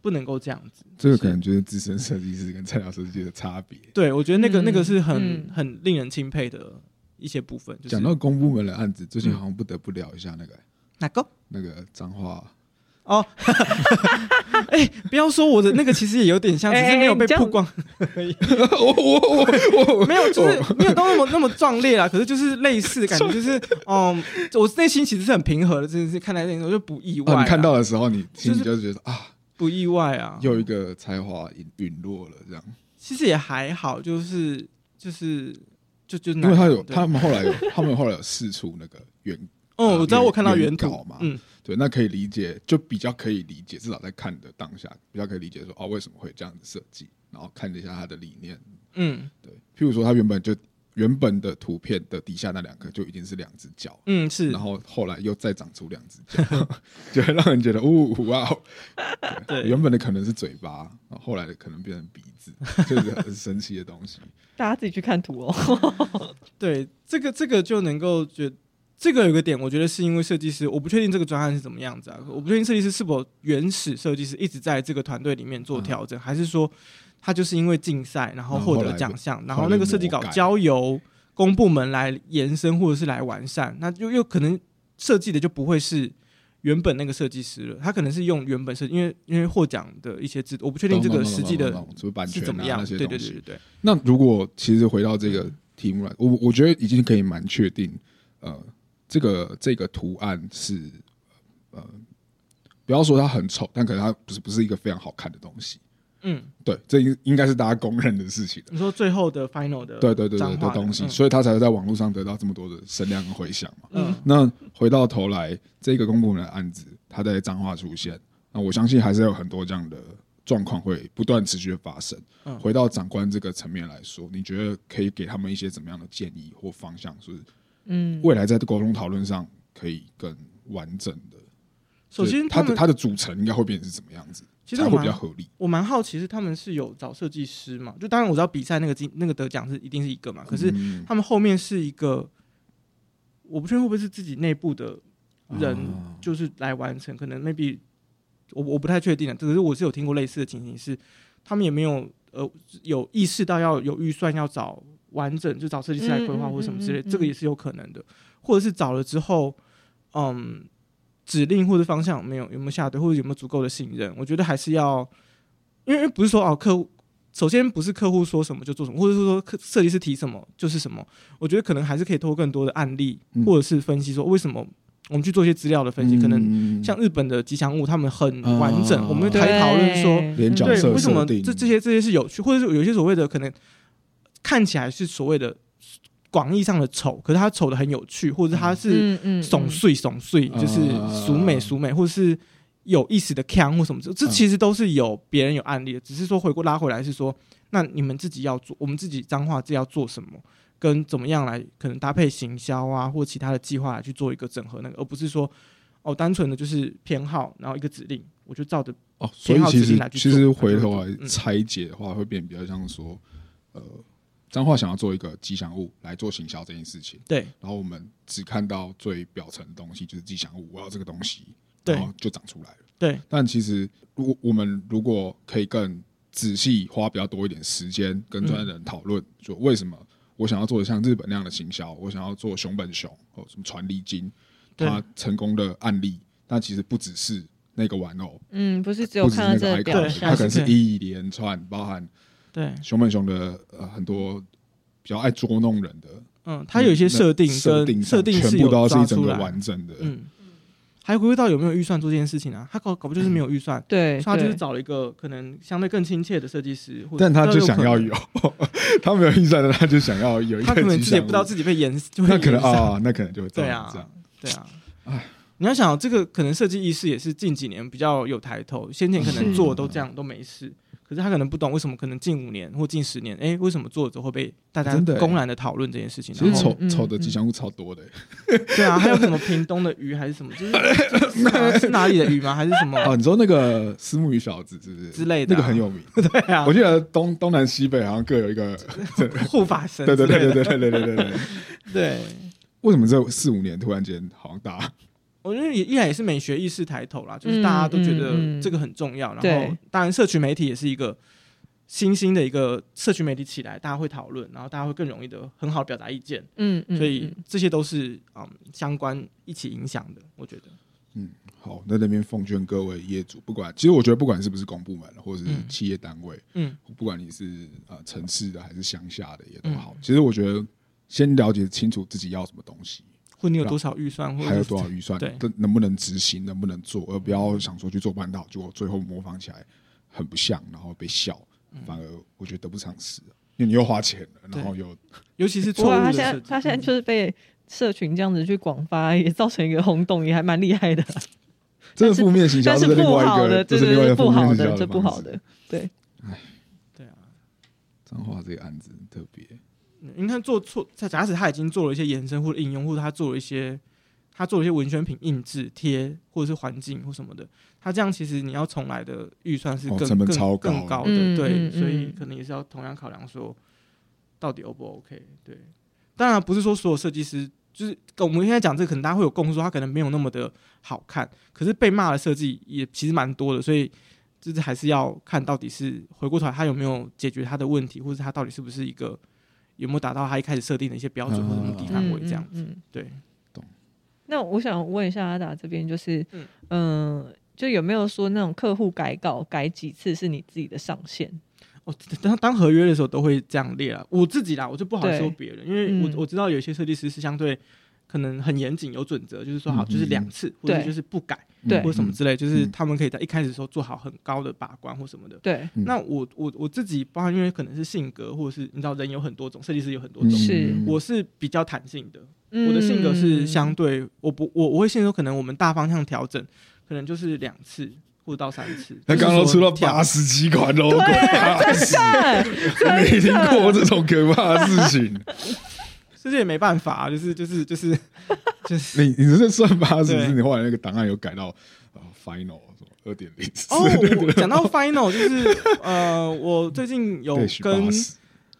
S3: 不能够这样子。
S1: 这个可能就是资深设计师跟菜鸟设计师的差别。
S3: 对，我觉得那个、
S2: 嗯
S3: 那个是很、
S2: 嗯
S3: 很令人钦佩的一些部分。就是
S1: 讲到公部门的案子，最近
S3: 嗯
S1: 好像不得不聊一下那个
S3: 哪个？
S1: 那个脏话，
S3: 哦，[LAUGHS] 哎、不要说我的那个，其实也有点像，只
S2: 哎
S3: 是没有被曝光，[LAUGHS]
S1: 我我我我 [LAUGHS]
S3: 没有，就是没有到那么那么壮烈啦。可是就是类似的感觉，就是嗯，我内心其实是很平和的，真的是看待那种就不意外、
S1: 哦，你看到的时候，你心里
S3: 就
S1: 就觉得啊，
S3: 不意外啊？
S1: 又一个才华陨陨落了这样。
S3: 其实也还好，就是就是就就
S1: 因为他有他们后来有他们后来有试出那个原
S3: 哦，我知道我看到原
S1: 稿嘛
S3: 嗯，
S1: 对，那可以理解，就比较可以理解，至少在看的当下，比较可以理解说哦，为什么会这样子设计，然后看了一下他的理念。
S3: 嗯
S1: 对，譬如说他原本就原本的图片的底下那两颗就已经是两只脚，
S3: 嗯是
S1: 然，后后来又再长出两只脚，[LAUGHS] 就会让人觉得哦哇哦，[LAUGHS]
S3: 对
S1: 原本的可能是嘴巴，然后后来的可能变成鼻子，就是很神奇的东西。[LAUGHS]
S2: 大家自己去看图哦。
S3: 对，这个这个就能够觉这个有个点，我觉得是因为设计师，我不确定这个专案是怎么样子啊，我不确定设计师是否原始设计师一直在这个团队里面做调整，还是说他就是因为竞赛然后获得奖项，然后那个设计稿交由公部门来延伸或者是来完善，那就又可能设计的就不会是。原本那个设计师了，他可能是用原本设，因为因为获奖的一些制度，我不确定这个实际的
S1: 懂懂懂懂懂就是版
S3: 是怎么样。对对对对，
S1: 那如果其实回到这个题目来，我我觉得已经可以蛮确定，呃，这个这个图案是呃，不要说它很丑，但可能它不是不是一个非常好看的东西。
S3: 嗯，
S1: 对，这应应该是大家公认的事情了。
S3: 你说最后的 final 的
S1: 对对对对的东西，
S3: 嗯
S1: 所以他才会在网络上得到这么多的声量跟回响嘛。
S3: 嗯
S1: 那回到头来，这个公部门的案子，它在彰化出现，那我相信还是有很多这样的状况会不断持续的发生。
S3: 嗯
S1: 回到长官这个层面来说，你觉得可以给他们一些怎么样的建议或方向，是
S2: 嗯，
S1: 未来在沟通讨论上可以更完整的？
S3: 首先
S1: 就是它的
S3: 们
S1: 它的组成应该会变成是怎么样子，
S3: 其实
S1: 会比较合理。
S3: 我蛮好奇，是他们是有找设计师嘛？就当然我知道比赛那个金那个得奖是一定是一个嘛，可是
S1: 嗯
S3: 他们后面是一个，我不确定会不会是自己内部的人
S1: 啊
S3: 就是来完成，可能 maybe 我我不太确定啊，可是我是有听过类似的情形是，他们也没有呃有意识到要有预算要找完整就找设计师来规划或什么之类，
S2: 嗯嗯
S3: 这个也是有可能的，或者是找了之后，嗯。指令或者方向没有有没有下对，或者有没有足够的信任，我觉得还是要，因为不是说哦客户。首先不是客户说什么就做什么，或者是说客设计师提什么就是什么。我觉得可能还是可以通过更多的案例，
S1: 嗯
S3: 或者是分析说为什么我们去做一些资料的分析，可能
S1: 能
S3: 像日本的吉祥物，他们很完整，
S1: 啊
S3: 我们才讨论说
S2: 对
S3: 为什么这这些这些是有趣，或者是有些所谓的可能看起来是所谓的广义上的丑，可是它丑的很有趣，或者它是
S2: 嗯嗯
S3: 耸碎耸碎，
S1: 嗯
S3: 就是俗美俗美，或者是有意思的腔或什么这其实都是有别人有案例的，只是说回过拉回来是说，那你们自己要做，我们自己脏话自己要做什么？跟怎么样来可能搭配行销啊，或其他的计划来去做一个整合，那个而不是说哦单纯的就是偏好，然后一个指令，我就照着
S1: 哦，所以
S3: 偏好
S1: 其实
S3: 指令来去做。
S1: 其实回头来
S3: 嗯
S1: 拆解的话，会变比较像说，呃，彰化想要做一个吉祥物来做行销这件事情，
S3: 对。
S1: 然后我们只看到最表层的东西，就是吉祥物，我要这个东西，
S3: 对
S1: 然后就长出来了。
S3: 对。
S1: 但其实，如果我们如果可以更仔细花比较多一点时间跟专业人讨论，就为什么我想要做的像日本那样的行销，我想要做熊本熊或什么传力金，
S3: 对。
S1: 它成功的案例，但其实不只是那个玩偶，
S2: 嗯，不是只有看到这个表象
S1: 它可能是一连串包含
S3: 对，
S1: 熊本熊的呃很多比较爱捉弄人的
S3: 嗯，它有一些设定
S1: 设定
S3: 跟设定
S1: 全部都要是一整个完整的，
S3: 嗯，还回归到有没有预算做这件事情啊？他搞搞不就是没有预算，
S2: 对，
S3: 所以他就是找了一个可能相对更亲切的设计师，
S1: 但他就想要
S3: 有
S1: 有，[LAUGHS] 他没有预算的，他就想要有一
S3: 可能，他可能自己也不知道自己被延，就会
S1: 那可能啊，那可能就会造
S3: 对啊
S1: 成这样。，
S3: 对啊。你要想这个可能设计意识也是近几年比较有抬头，先前可能做都这样都没事，可是他可能不懂为什么可能近五年或近十年，哎，为什么作者会被大家公然的讨论这件事情？
S1: 其实丑
S2: 嗯
S1: 丑的吉祥物超多的，
S3: 对啊，还有什么屏东的鱼还是什么，就是 [LAUGHS] 是哪是哪里的鱼吗？还是什么？
S1: 哦，你说那个丝木鱼小子是不是
S3: 之类的啊
S1: 那个很有名。[LAUGHS]
S3: 对啊
S1: 我，记得东东南西北好像各有一个，[LAUGHS]
S3: 护法神
S1: 对对对对对对对对对对。
S3: 对。
S1: 为什么这四五年突然间好像大家
S3: 我觉得也依然也是美学意识抬头啦，就是大家都觉得这个很重要，然后
S2: 对
S3: 当然社群媒体也是一个新兴的一个社群媒体起来，大家会讨论，然后大家会更容易的很好的表达意见，
S2: 嗯嗯，
S3: 所以
S2: 嗯
S3: 这些都是嗯相关一起影响的，我觉得。
S1: 嗯好？那那边奉劝各位业主，不管其实我觉得不管是不是公部门或者是
S3: 嗯
S1: 企业单位，
S3: 嗯
S1: 不管你是呃城市的还是乡下的也都好，
S3: 嗯
S1: 其实我觉得先了解清楚自己要什么东西，
S3: 或你有多少预算，或者
S1: 还有多少预算，
S3: 对
S1: 这能不能执行，能不能做，而不要想说去做半套，结果最后模仿起来很不像，然后被笑，反而我觉得得不偿失。因为你又花钱了，然后又
S3: 尤其是错
S2: 他。现在他现在就是被社群这样子去广发，也造成一个轰动，也还蛮厉害的。
S1: 这是负面形象，
S2: 但是不好的，
S1: 外一个，
S2: 这
S1: 是另外一个
S2: 不好的，这不。好的。对，哎
S3: 对啊，
S1: 彰化这个案子很特别，
S3: 嗯你看做错，假假使他已经做了一些延伸或者应用，或者他做了一些他做了一些文宣品印制贴，或者是环境或什么的，他这样其实你要重来的预算是更、
S1: 哦成本
S3: 更
S1: 超高
S3: 更高的，
S2: 嗯
S3: 对，
S2: 嗯
S3: 所以
S2: 嗯
S3: 可能也是要同样考量说到底 O 不 OK？对，当然不是说所有设计师。就是跟我们现在讲这个，可能大家会有共识，说他可能没有那么的好看，可是被骂的设计也其实蛮多的，所以就是还是要看到底是回过头来他有没有解决他的问题，或者他到底是不是一个有没有达到他一开始设定的一些标准或者目的范围这样子。
S2: 嗯。嗯
S3: 对，
S2: 那我想问一下阿达这边，就是
S3: 嗯
S2: 嗯、就有没有说那种客户改稿改几次是你自己的上限？
S3: 我当当合约的时候都会这样列啊。我自己啦，我就不好
S2: 对
S3: 说别人，因为我、
S2: 嗯
S3: 我知道有些设计师是相对可能很严谨有准则，就是说好
S1: 嗯
S3: 就是两次，或者
S2: 对
S3: 就是不改，
S2: 对。
S3: 或者什么之类，就是
S1: 嗯。
S3: 他们可以在一开始的时候做好很高的把关或什么的。
S2: 对，
S1: 嗯。
S3: 那我我我自己，包含因为可能是性格，或者是你知道人有很多种，设计师有很多种，
S2: 是。
S3: 我是比较弹性的，
S2: 嗯。
S3: 我的性格是相对，我不我我会现在说，可能我们大方向调整，可能就是两次或者到三次。
S1: 他刚刚都出了
S3: 跳
S1: 八十几款 logo，[LAUGHS]
S2: 真的
S1: 没 [LAUGHS] 听过这种可怕的事情。
S3: 这是也没办法，啊就是就是就是 [LAUGHS] 就是
S1: 你你这算法是
S3: 不
S1: 是你后来那个档案有改到呃 final 什么二点零？
S3: 哦，讲到 final 就是呃，我最近有跟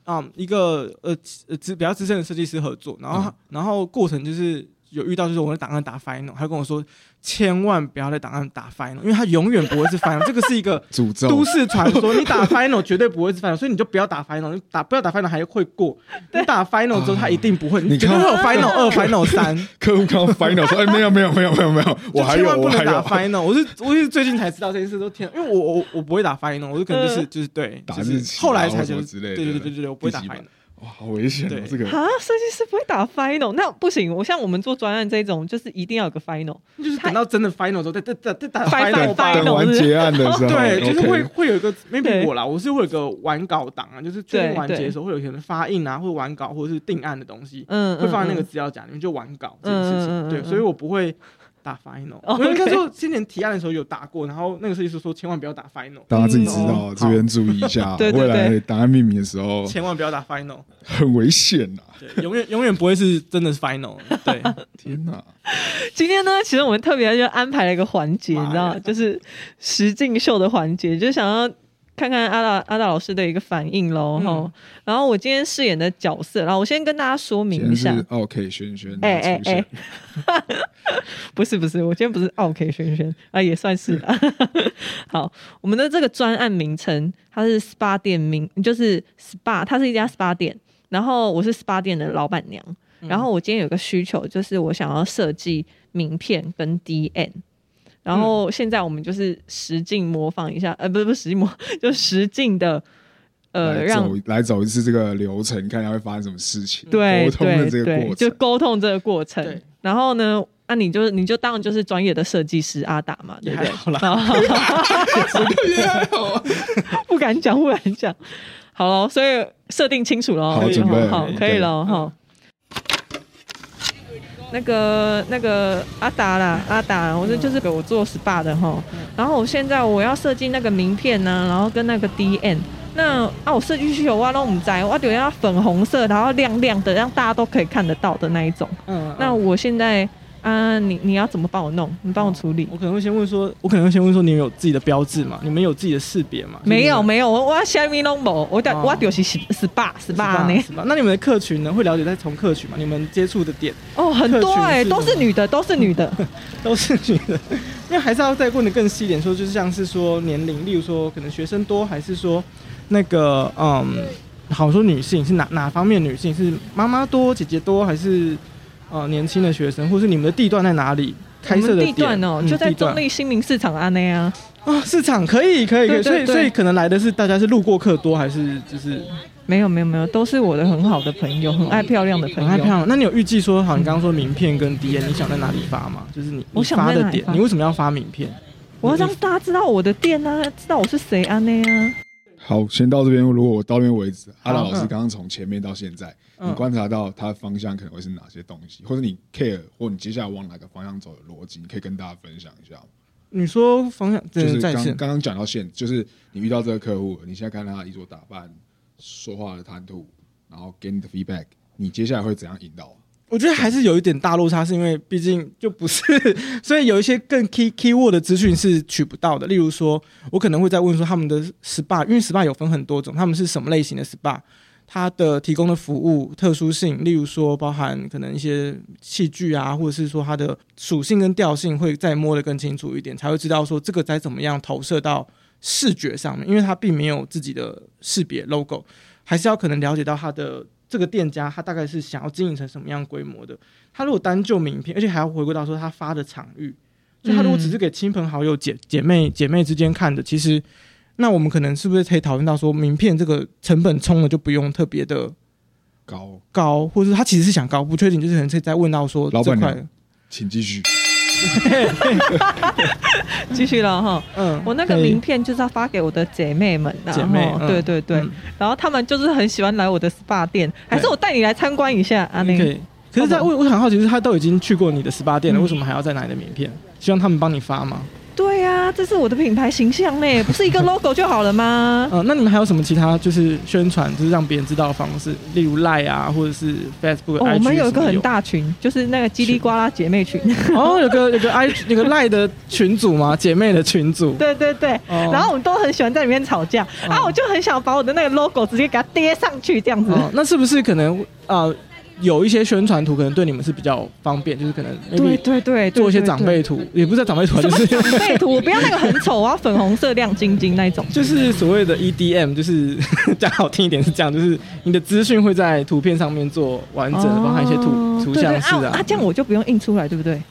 S3: 啊、一个呃呃资比较资深的设计师合作，然后、然后过程就是有遇到就是我的档案打 final，他跟我说千万不要在档案打 final，因为他永远不会是 final，这个是一个 [LAUGHS]
S1: 诅咒。
S3: 都市传说，你打 final 绝对不会是 final，所以你就不要打 final，你打不要打 final 还会过，你打 final 之后他一定不会，
S1: 你看。
S3: 绝对会有 final 二、final 三，[LAUGHS]
S1: 客户看到 final 说：“哎，没有没有没有没有没有，我还有我还有。
S3: final。我是我是最近才知道这件事，都天，因为我我我不会打 final，我就可能就是 [LAUGHS] 就是对，就是
S1: 打日期啊
S3: 后来才
S1: 或什么
S3: 就是
S1: 之类的
S3: 对对对对对，我不会打 final。
S1: 哇，好危险哦
S3: 对！
S1: 这个
S2: 啊，设计师不会打 final，那不行。我像我们做专案这种，就是一定要有个 final。
S3: 就是等到真的 final 的时候再再再再打
S2: Final
S1: 完结案的时候，
S3: 对，就是会会有一个 maybe 我啦，我是会有个完稿档啊，就是确定完结的时候会有可能发印啊，或者完稿或者是定案的东西，
S2: 嗯，
S3: 会放在那个
S2: 嗯
S3: 资料夹里面，就完稿这件事情。对，所以我不会打 final。
S2: 哦
S3: 我应该
S2: OK
S3: 说今年提案的时候有打过，然后那个设计师说千万不要打 final，
S1: 大家自己知道
S3: 嗯，
S1: 这边注意一下，[LAUGHS]
S2: 对对
S1: 未来
S2: 对。
S1: 档案命名的时候
S3: 千万不要打 final，
S1: 很危险呐！
S3: 对，永远永远不会是真的是 final。对，[LAUGHS]
S1: 天哪，
S2: 今天呢，其实我们特别就安排了一个环节，你知道吗，就是实境秀的环节，就想要看看阿大阿大老师的一个反应喽。
S3: 嗯。
S2: 哈、然后我今天饰演的角色，然后我先跟大家说明一下。
S1: 今天是，OK 轩轩
S2: 哎哎
S1: 出现，[LAUGHS]
S2: 不是不是，我今天不是 OK 轩轩啊，也算是啦。[LAUGHS] 好，我们的这个专案名称它是 SPA 店名，就是 SPA，它是一家 SPA 店，然后我是 SPA 店的老板娘，然后我今天有个需求，就是我想要设计名片跟 DN。然后现在我们就是实境模仿一下，呃，不是不是实境模，[LAUGHS] 就实境的，呃，
S1: 来
S2: 让
S1: 走来走一次这个流程，看一下会发生什么事情，
S2: 对
S1: 沟通的
S2: 对对，
S1: 这个过程。
S2: 就沟通这个过程
S3: 对。
S2: 然后呢，啊，你就你就当然就是专业的设计师阿达嘛，对不对？
S3: 也还好啦
S2: 啦，[LAUGHS] 不敢讲，不敢讲。好了，所以设定清楚了，
S1: 好准备
S2: 好，可以了哈。那个那个阿达啦，阿达，我这就是给我做 SPA 的哈。然后我现在我要设计那个名片呢、然后跟那个 DN。那啊，我设计需求我都唔在，我就要粉红色，然后亮亮的，让大家都可以看得到的那一种。
S3: 嗯，
S2: 那我现在啊，你你要怎么帮我弄？你帮我处理。
S3: 我可能会先问说，我可能会先问说，你们有自己的标志吗？你们有自己的识别吗？
S2: 没有
S3: 没
S2: 没有，我我下面弄无，我我就是 SPA SPA 呢。
S3: 是吧？那你们的客群呢？会了解在从客群吗？你们接触的点
S2: 哦，很多哎、都是女的，都是女的。[LAUGHS]
S3: 都是女的，因为还是要再问的更细一点，说就是像是说年龄，例如说可能学生多，还是说那个嗯，好说女性是哪哪方面女性是妈妈多、姐姐多，还是呃年轻的学生，或是你们的地段在哪里？开设的
S2: 地段哦，
S3: 点
S2: 就在中立新民市场安内啊。
S3: 啊，市场可以可以可以，所以所以可能来的是大家是路过客多，还是就是
S2: 没有没有没有，都是我的很好的朋友，很爱漂亮的朋友。
S3: 很爱漂亮？那你有预计说，好，你刚刚说名片跟 D N，你想在哪里发吗？就是你你
S2: 我想
S3: 发的点，
S2: 在哪里
S3: 你为什么要发名片？
S2: 我要让大家知道我的店啊，知道我是谁安内啊。
S1: 好，先到这边。如果我到这边为止，阿拉老师刚刚从前面到现在，
S3: 嗯
S1: 你观察到他的方向可能会是哪些东西，或者你 care 或你接下来往哪个方向走的逻辑，你可以跟大家分享一下。
S3: 你说方向，
S1: 就是刚刚刚讲到现，就是你遇到这个客户，你现在看他衣着打扮、说话的谈吐，然后给你的 feedback，你接下来会怎样引导？
S3: 我觉得还是有一点大落差，是因为毕竟就不是，[LAUGHS] 所以有一些更 key key word 的资讯是取不到的。例如说，我可能会在问说他们的 SPA，因为 SPA 有分很多种，他们是什么类型的 SPA，它的提供的服务特殊性，例如说包含可能一些器具啊，或者是说它的属性跟调性会再摸得更清楚一点，才会知道说这个该怎么样投射到视觉上面，因为它并没有自己的识别 logo，还是要可能了解到它的这个店家他大概是想要经营成什么样规模的。他如果单就名片，而且还要回归到说他发的场域，就他如果只是给亲朋好友、姐姐妹姐妹之间看的，其实那我们可能是不是可以讨论到说，名片这个成本冲了就不用特别的
S1: 高，
S3: 高，或者是他其实是想高，不确定，就是可能可以再问到说这
S1: 老板娘，请继续。[LAUGHS] [LAUGHS]
S2: 继续了哈，
S3: 嗯
S2: 我那个名片就是要发给我的姐妹们的，
S3: 姐妹
S2: 对对对，
S3: 嗯
S2: 然后他们就是很喜欢来我的 SPA 店，还是我带你来参观一下啊？那
S3: 可以。可是在，我我很好奇，就是他都已经去过你的 SPA 店了，
S2: 嗯
S3: 为什么还要再拿你的名片？希望他们帮你发吗？
S2: 对呀、这是我的品牌形象呢，[LAUGHS] 不是一个 logo 就好了吗？
S3: 嗯、[LAUGHS] 那你们还有什么其他就是宣传，就是让别人知道的方式，例如 Line 啊，或者是 Facebook、
S2: 哦，我们有一个很大群，就是那个叽里呱啦姐妹群。[LAUGHS]
S3: 哦，有个有个 I 有个 Line 的群组吗？姐妹的群组。
S2: 对对对，
S3: 哦
S2: 然后我们都很喜欢在里面吵架，啊，我就很想把我的那个 logo 直接给它贴上去，这样子。
S3: 哦，那是不是可能呃有一些宣传图可能对你们是比较方便，就是可能
S2: 对对对，
S3: 做一些长辈。图，也不是长辈图就是
S2: 长辈图？我不要那个很丑，我要粉红色亮晶晶那一种。
S3: 就是所谓的 EDM，就是 [LAUGHS] 讲好听一点是这样，就是你的资讯会在图片上面做完整的，包含一些图
S2: 哦
S3: 图像式的
S2: 啊，这样我就不用印出来，对不对？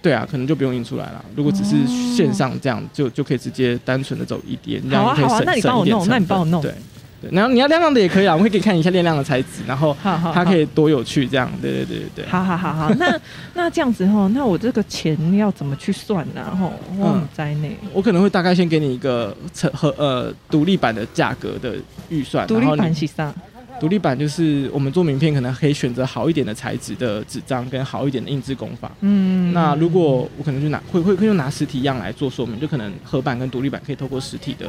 S3: 对啊，可能就不用印出来了。如果只是线上这样，就就可以直接单纯的走 EDM，这样
S2: 好啊好啊那你帮我弄那你帮我弄
S3: 对对，然后你要亮亮的也可以啊，我会给你看一下亮亮的材质，然后它可以多有趣，这样，对对对对对。
S2: 好好好好，那那这样子吼，那我这个钱要怎么去算呢？吼，我很在内，
S3: 我可能会大概先给你一个成和呃独立版的价格的预算，
S2: 独立
S3: 然后你
S2: 版洗上，
S3: 独立版就是我们做名片可能可以选择好一点的材质的纸张跟好一点的印制工法。
S2: 嗯，
S3: 那如果我可能就拿会会会用拿实体样来做说明，就可能合版跟独立版可以透过实体的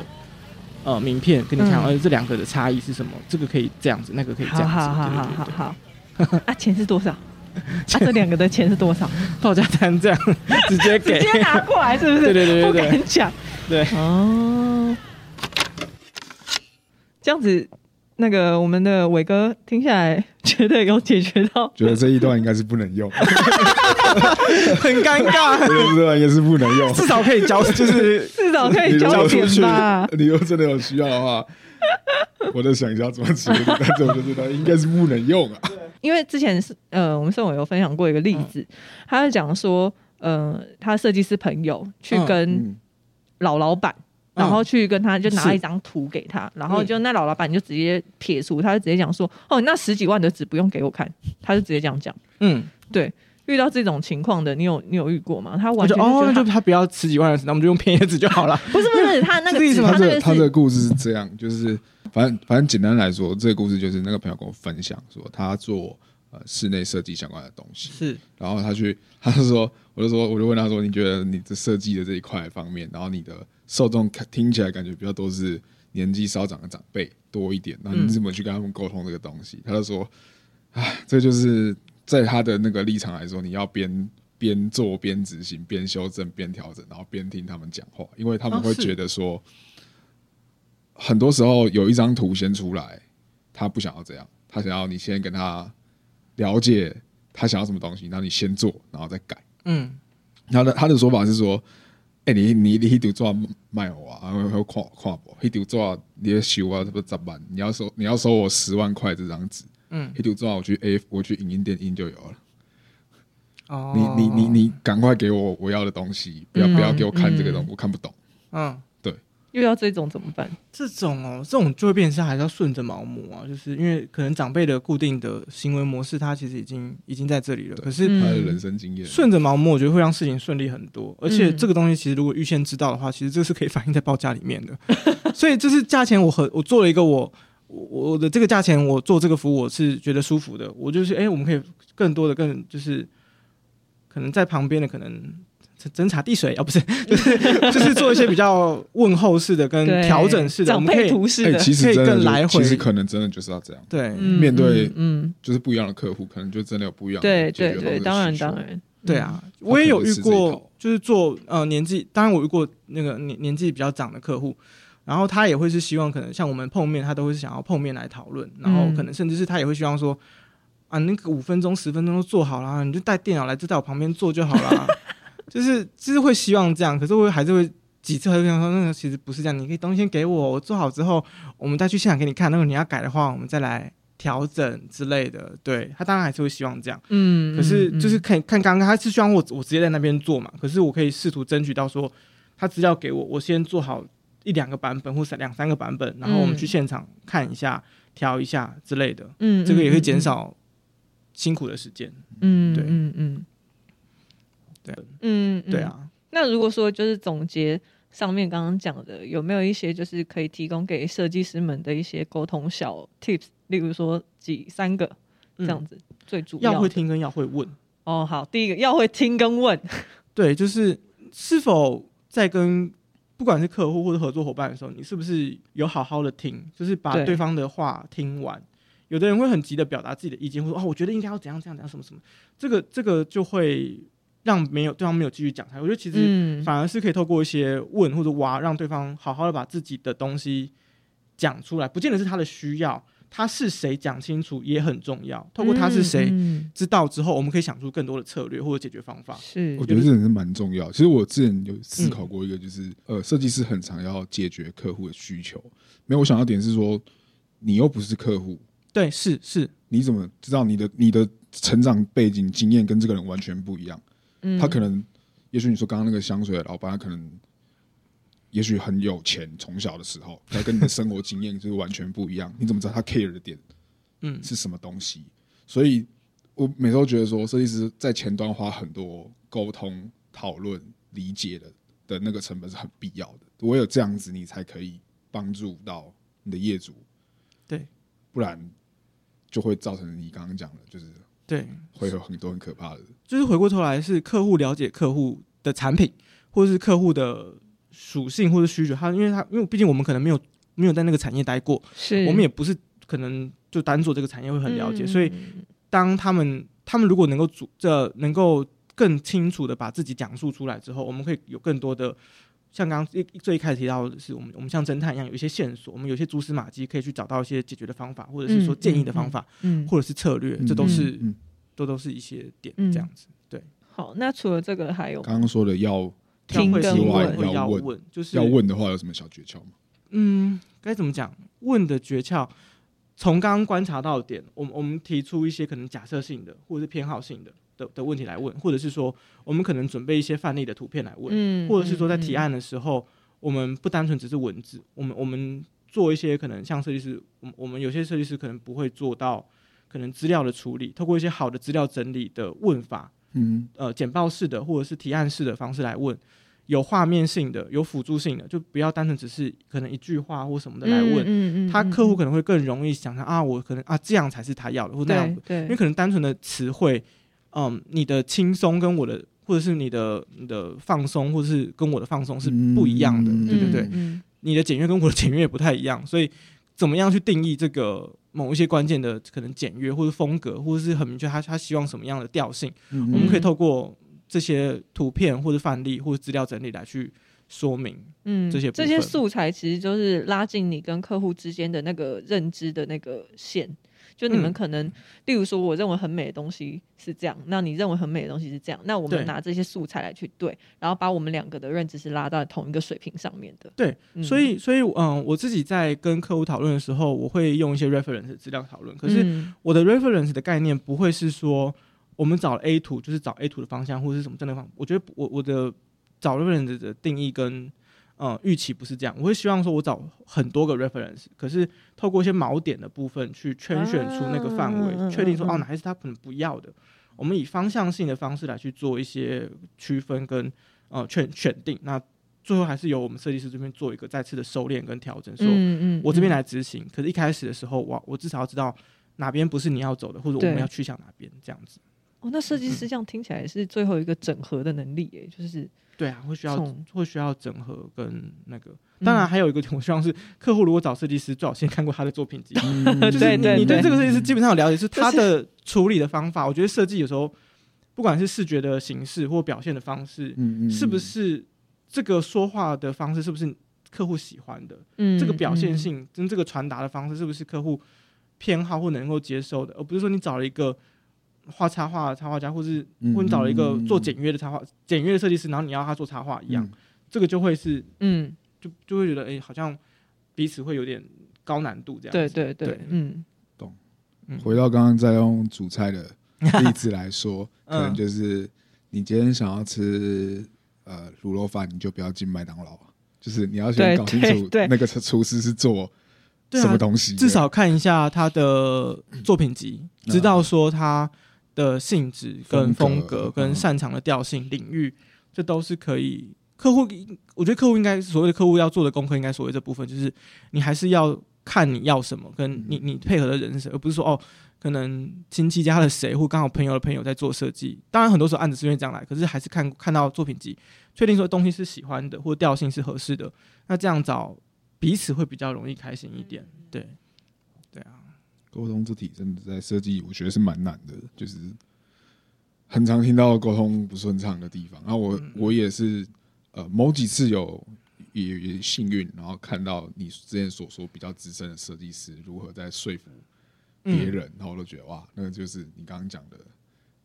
S3: 呃名片跟你看，
S2: 嗯
S3: 呃这两个的差异是什么？这个可以这样子，那个可以这样子，
S2: 好好好
S3: 对对对
S2: 好好，[LAUGHS] 啊，钱是多少？[LAUGHS] 啊，这两个的钱是多少？[LAUGHS]
S3: 报价单这样直接给
S2: 直，接拿过来，是不是？
S3: 对对对对对
S2: 不敢讲。
S3: 对
S2: 哦，这样子，那个我们的伟哥听下来，觉得有解决到。
S1: 觉得这一段应该是不能用，[LAUGHS]
S3: 很尴尬，
S1: 也是不能用。
S3: 至少可以交，就是
S2: 至少可以交钱
S1: 果出去
S2: 吧？，
S1: 你如果真的有需要的话，我在想一下怎么处理，[LAUGHS] 但是我就知道应该是不能用啊。
S2: 因为之前是呃，我们盛伟有分享过一个例子，他是讲说，呃，他设计师朋友去
S3: 嗯
S2: 跟
S1: 嗯，
S2: 老老板。
S3: 嗯
S2: 然后去跟他就拿一张图给他，然后就那老老板就直接撇除，他就直接讲说：“哦，那十几万的纸不用给我看。”他就直接这样讲。
S3: 嗯，
S2: 对，遇到这种情况的，你有你有遇过吗？他完全哦，
S3: 那就他不要十几万的纸，那我们就用便宜的纸就好了。[LAUGHS]
S2: 不是不是他那个
S3: 意思吗
S1: 他这
S2: 他那个
S1: 他这个故事是这样，就是反正反正简单来说，这个故事就是那个朋友跟我分享说，他做呃室内设计相关的东西，
S3: 是，
S1: 然后他去，[LAUGHS] 他就说，我就说，我就问他说，你觉得你的设计的这一块方面，然后你的受众听起来感觉比较都是年纪稍长的长辈多一点，那你怎么去跟他们沟通这个东西？他就说，唉，这就是在他的那个立场来说，你要边边做边执行，边修正边调整，然后边听他们讲话，因为他们会觉得说，很多时候有一张图先出来，他不想要这样，他想要你先跟他了解他想要什么东西，然后你先做，然后再改。
S3: 嗯，
S1: 他的他的说法是说，哎、你你你迄条做卖我啊，[LAUGHS] 然后看看我，迄条做你要收啊，差不多十万，你要收你要收我十万块这张纸，
S3: 嗯，
S1: 迄条做我去 A 我去影音店印就有了。
S3: 哦
S1: 你你你，你赶快给我我要的东西，不要
S2: 嗯
S1: 不要给我看这个
S2: 嗯
S1: 东西，我看不懂。
S3: 嗯，
S2: 对。又要这种怎么办？
S3: 这种哦，这种就会变成还是要顺着毛母啊，就是因为可能长辈的固定的行为模式，他其实已经已经在这里了，
S1: 对
S3: 可是
S2: 嗯
S1: 他的人生经验，
S3: 顺着毛母，我觉得会让事情顺利很多。而且
S2: 嗯
S3: 这个东西其实如果预先知道的话，其实这是可以反映在报价里面的。所以这是价钱我和我做了一个我我我的这个价钱，我做这个服务我是觉得舒服的。我就是哎、我们可以更多的更就是可能在旁边的可能。斟茶递水啊，不是，就是就是做一些比较问候式的跟调整式的，我
S2: 长
S3: 们可以
S1: 哎、
S2: 辈图式的，
S1: 其实
S3: 可以
S1: 真的就
S3: 更来回
S1: 其实可能真的就是要这样，
S3: 对、
S2: 嗯
S1: 面对
S2: 嗯，嗯
S1: 就是不一样的客户，可能就真的有不一样的
S2: 对对对，当然当然，
S3: 对啊，
S1: 嗯
S3: 我也有遇过，就是做呃年纪，当然我遇过那个年年纪比较长的客户，然后他也会是希望可能像我们碰面，他都会是想要碰面来讨论，然后
S2: 嗯
S3: 可能甚至是他也会希望说啊，那个五分钟十分钟都做好了，你就带电脑来，就在我旁边做就好了，[LAUGHS] 就是就是会希望这样，可是我还是会。几次还是跟他说，那个其实不是这样，你可以东西先给我，我做好之后，我们再去现场给你看。如果你要改的话，我们再来调整之类的。对他当然还是会希望这样。
S2: 嗯，
S3: 可是
S2: 嗯
S3: 就是看看刚刚他是希望我我直接在那边做嘛，可是我可以试图争取到说他资料给我，我先做好一两个版本或者两三个版本，然后我们去现场看一下、调一下之类的，
S2: 嗯，
S3: 这个也会
S2: 嗯
S3: 减，少辛苦的时间。
S2: 嗯，
S3: 对
S2: 嗯嗯，
S3: 对，
S2: 嗯，嗯
S3: 对。啊，
S2: 那如果说就是总结上面刚刚讲的，有没有一些就是可以提供给设计师们的一些沟通小 tips？例如说几三个这样子，最主
S3: 要
S2: 要
S3: 会听跟要会问，
S2: 哦。好，第一个要会听跟问，[LAUGHS]
S3: 对，就是是否在跟不管是客户或者合作伙伴的时候，你是不是有好好的听，就是把
S2: 对
S3: 对方的话听完。有的人会很急的表达自己的意见，或者说哦，我觉得应该要怎样怎样怎样什么什么，这个这个就会让没有对方没有继续讲下去。我觉得其实
S2: 嗯，
S3: 反而是可以透过一些问或者挖，让对方好好的把自己的东西讲出来，不见得是他的需要，他是谁讲清楚也很重要。透过他是谁
S2: 嗯
S3: 知道之后，我们可以想出更多的策略或者解决方法。
S2: 是
S1: 我觉得这点是蛮重要。其实我之前有思考过一个，就是、呃，设计师很常要解决客户的需求。没有，我想到点是说，你又不是客户，
S3: 对，是是，
S1: 你怎么知道你的你的成长背景经验跟这个人完全不一样？
S2: 嗯
S1: 他可能，也许你说刚刚那个香水的老板，他可能也许很有钱，从小的时候，[LAUGHS] 他跟你的生活经验就是完全不一样。你怎么知道他 care 的点
S3: 嗯，
S1: 是什么东西？所以我每次都觉得说，设计师在前端花很多沟通、讨论、理解的的那个成本是很必要的。唯有这样子，你才可以帮助到你的业主，
S3: 对
S1: 不然就会造成你刚刚讲的，就是
S3: 对，
S1: 会有很多很可怕的。
S3: 就是回过头来是客户了解客户的产品，或者是客户的属性或者需求。他因为他因为毕竟我们可能没有没有在那个产业待过，
S2: 是
S3: 我们也不是可能就单做这个产业会很了解，
S2: 嗯
S3: 所以当他们他们如果能够主这能够更清楚的把自己讲述出来之后，我们可以有更多的。像刚刚一最一开始提到的是，我们我们像侦探一样有一些线索，我们有些蛛丝马迹可以去找到一些解决的方法，或者是说建议的方法，
S2: 嗯
S3: 或者是策略，
S1: 嗯
S3: 这都是、
S1: 嗯，
S3: 都都是一些点
S2: 嗯
S3: 这样子。对，
S2: 好。那除了这个还有
S1: 刚刚说的要
S2: 听跟
S3: 会是
S1: 问
S3: 会要
S1: 要问
S3: 问，就是
S1: 要问的话，有什么小诀窍吗？
S3: 嗯，该怎么讲？问的诀窍，从刚刚观察到的点，我们我们提出一些可能假设性的或者是偏好性的的的问题来问，或者是说我们可能准备一些范例的图片来问，
S2: 嗯
S3: 或者是说在提
S2: 嗯
S3: 案的时候，我们不单纯只是文字，我们我们做一些可能像设计师，我们我们有些设计师可能不会做到可能资料的处理，透过一些好的资料整理的问法，
S1: 嗯
S3: 呃简报式的或者是提案式的方式来问，有画面性的，有辅助性的，就不要单纯只是可能一句话或什么的来问。
S2: 嗯
S3: 他客户可能会更容易想象啊，我可能啊这样才是他要的，或那样，
S2: 对对，
S3: 因为可能单纯的词汇，嗯，你的轻松跟我的，或者是你的你的放松，或者是跟我的放松是不一样的，
S1: 嗯
S3: 对对对，
S2: 嗯
S3: 你的简约跟我的简约也不太一样，所以怎么样去定义这个某一些关键的可能简约或者风格，或者是很明确他他希望什么样的调性，
S1: 嗯
S3: 我们可以透过这些图片或者范例或者资料整理来去说明。
S2: 嗯，
S3: 这些
S2: 这些素材其实就是拉近你跟客户之间的那个认知的那个线。就你们
S3: 嗯
S2: 可能，例如说，我认为很美的东西是这样，那你认为很美的东西是这样，那我
S3: 们
S2: 拿这些素材来去对，然后把我们两个的认知是拉到同一个水平上面的。
S3: 对，
S2: 嗯
S3: 所以所以嗯，我自己在跟客户讨论的时候，我会用一些 reference 资料讨论，可是
S2: 嗯
S3: 我的 reference 的概念不会是说我们找 A 图就是找 A 图的方向或者是什么正的方，我觉得我我的找 reference 的定义跟呃预期不是这样，我会希望说我找很多个 reference，可是透过一些锚点的部分去圈选出那个范围，确定说
S2: 嗯
S3: 哦哪些是他可能不要的，我们以方向性的方式来去做一些区分跟呃选选定，那最后还是由我们设计师这边做一个再次的收敛跟调整，说。
S2: 嗯
S3: 我这边来执行。可是，一开始的时候，我我至少要知道哪边不是你要走的，或者我们要去向哪边，这样子。
S2: 哦，那设计师这样听起来是最后一个整合的能力耶，就是
S3: 对啊，会需要会需要整合跟那个。当然，还有一个，我希望是客户如果找设计师，最好先看过他的作品集。[LAUGHS] 就是
S2: 对对
S3: 你你对
S2: 对
S3: 这个设计师基本上有了解，是他的处理的方法。我觉得设计有时候不管是视觉的形式或表现的方式，
S1: 嗯嗯
S3: 是不是这个说话的方式是不是客户喜欢的？
S2: 嗯
S3: 这个表现性跟这个传达的方式是不是客户偏好或能够接受的，而不是说你找了一个画插画的插画家，或是
S1: 嗯
S3: 或你找了一个做简约的插画、简约的设计师，然后你要他做插画一样，
S1: 嗯。
S3: 这个就会是
S2: 嗯，
S3: 就就会觉得哎、好像彼此会有点高难度这样子。
S2: 對對對
S3: 对，
S2: 嗯。
S3: 懂。
S1: 回到刚刚在用煮菜的例子来说，[LAUGHS] 可
S3: 嗯。
S1: 能就是你今天想要吃呃卤肉饭，你就不要进麦当劳啊，就是你要先搞清楚
S2: 对对。
S1: 那个厨师是做什么东西的，
S3: 至少看一下他的作品集，
S1: 嗯。
S3: 知道说他的性质、跟风
S1: 风格
S3: 格、跟
S1: 嗯
S3: 擅长的调性、领域，这都是可以。客户，我觉得客户应该所谓的客户要做的功课，应该所谓这部分就是你还是要看你要什么，跟你你配合的人是谁，而不是说哦，可能亲戚家的谁或刚好朋友的朋友在做设计。当然很多时候案子是因为这样来，可是还是看看到作品集，确定说东西是喜欢的或调性是合适的，那这样找彼此会比较容易开心一点。对，对啊。
S1: 沟通这题真的在设计，我觉得是蛮难的，就是很常听到沟通不顺畅的地方。然后我、
S3: 嗯
S1: 我也是呃某几次有也也幸运，然后看到你之前所说比较资深的设计师如何在说服别人，然后我都觉得哇，那个就是你刚刚讲的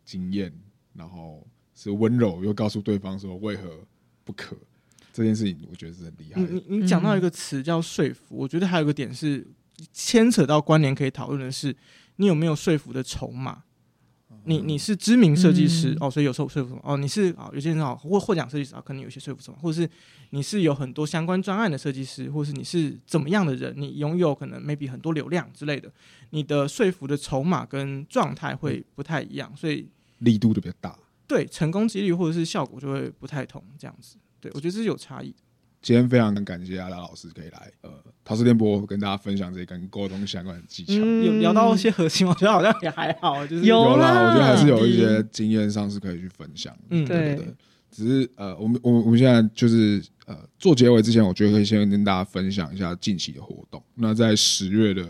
S1: 经验，然后是温柔又告诉对方说为何不可这件事情，我觉得是很厉害的。
S3: 你你讲到一个词叫说服，我觉得还有一个点是牵扯到关联可以讨论的是，你有没有说服的筹码。你你是知名设计师、
S2: 嗯
S3: 哦，所以有说说服什么哦？你是啊、有些人好或获奖设计师啊，可能有些说服什么，或者是你是有很多相关专案的设计师，或者是你是怎么样的人？你拥有可能 maybe 很多流量之类的，你的说服的筹码跟状态会不太一样，所以
S1: 力度就比较大。
S3: 对成功几率或者是效果就会不太同，这样子。对我觉得这是有差异的。
S1: 今天非常感谢阿达老师可以来呃陶瓷电波跟大家分享这些跟沟通相关的技巧。
S2: 嗯
S3: 有聊到一些核心，我觉得好像也还好，就是
S2: 有
S1: 有啦，我觉得还是有一些经验上是可以去分享。
S3: 嗯
S2: 对
S1: 对，只是呃，我们我们我们现在就是呃做结尾之前，我觉得可以先跟大家分享一下近期的活动。那在十月的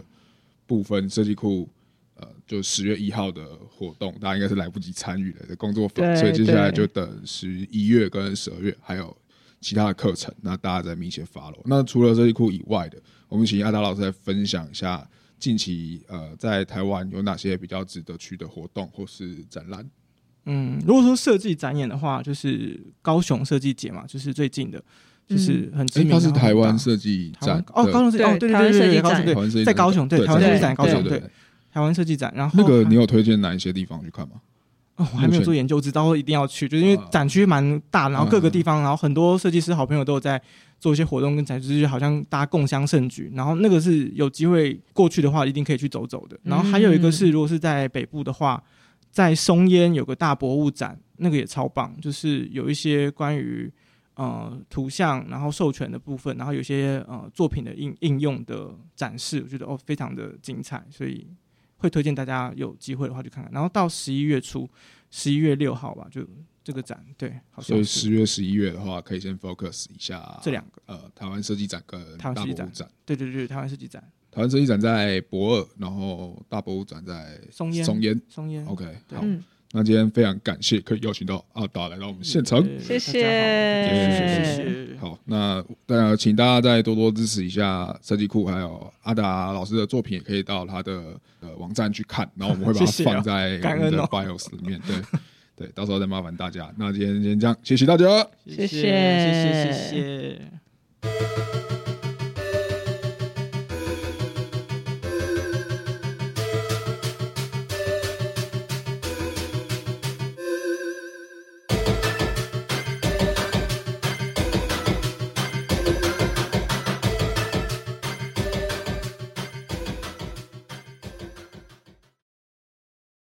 S1: 部分，设计库呃就十月一号的活动，大家应该是来不及参与的工作坊，所以接下来就等十一月跟十二月还有其他的课程，那大家再密切 follow。那除了设计库以外的，我们请阿达老师来分享一下近期呃在台湾有哪些比较值得去的活动或是展览。
S3: 嗯，如果说设计展演的话，就是高雄设计节嘛，就是最近的，就是很知，名。
S1: 它是台湾设计展
S3: 哦，高雄设计哦，对对
S2: 对台湾
S3: 对对对，
S2: 设计展
S3: 高雄对在高雄对
S1: 对
S3: 台湾设计展
S2: 对
S3: 高雄
S1: 对
S3: 对台湾设计展，然后
S1: 那个你
S3: 有
S1: 有推荐哪一些地方去看吗？
S3: 哦，我还没有做研究，知道一定要去，就是因为
S1: 啊
S3: 展区蛮大，然后各个地方，然后很多设计师好朋友都有在做一些活动跟展示，就好像大家共襄盛举。然后那个是有机会过去的话，一定可以去走走的。然后还有一个是，如果是在北部的话，在松烟有个大博物展，那个也超棒，就是有一些关于呃图像，然后授权的部分，然后有些呃作品的应应用的展示，我觉得哦非常的精彩，所以会推荐大家有机会的话去看看。然后到十一月初，十一月六号吧，就这个展，对，好
S1: 所以十月、十一月的话，可以先 focus 一下
S3: 这两个，
S1: 呃台湾设计展跟大
S3: 台湾设计展
S1: 博物展。
S3: 对对对，台湾设计展，
S1: 台湾设计展在博尔，然后大博物展在
S3: 松烟
S1: 松烟。
S3: 松烟
S1: OK，好，
S2: 嗯，
S1: 那今天非常感谢可以邀请到阿达来到我们现场，
S2: 谢谢
S3: 谢谢谢谢。
S1: 好，那大家请大家再多多支持一下设计库，还有阿达老师的作品也可以到他的呃网站去看，然后我们会把 [LAUGHS] 它放在我们的 bios 里面，对 [LAUGHS] 对，到时候再麻烦大家。那今天先这样，谢谢大家，
S2: 谢谢
S3: 谢谢谢谢。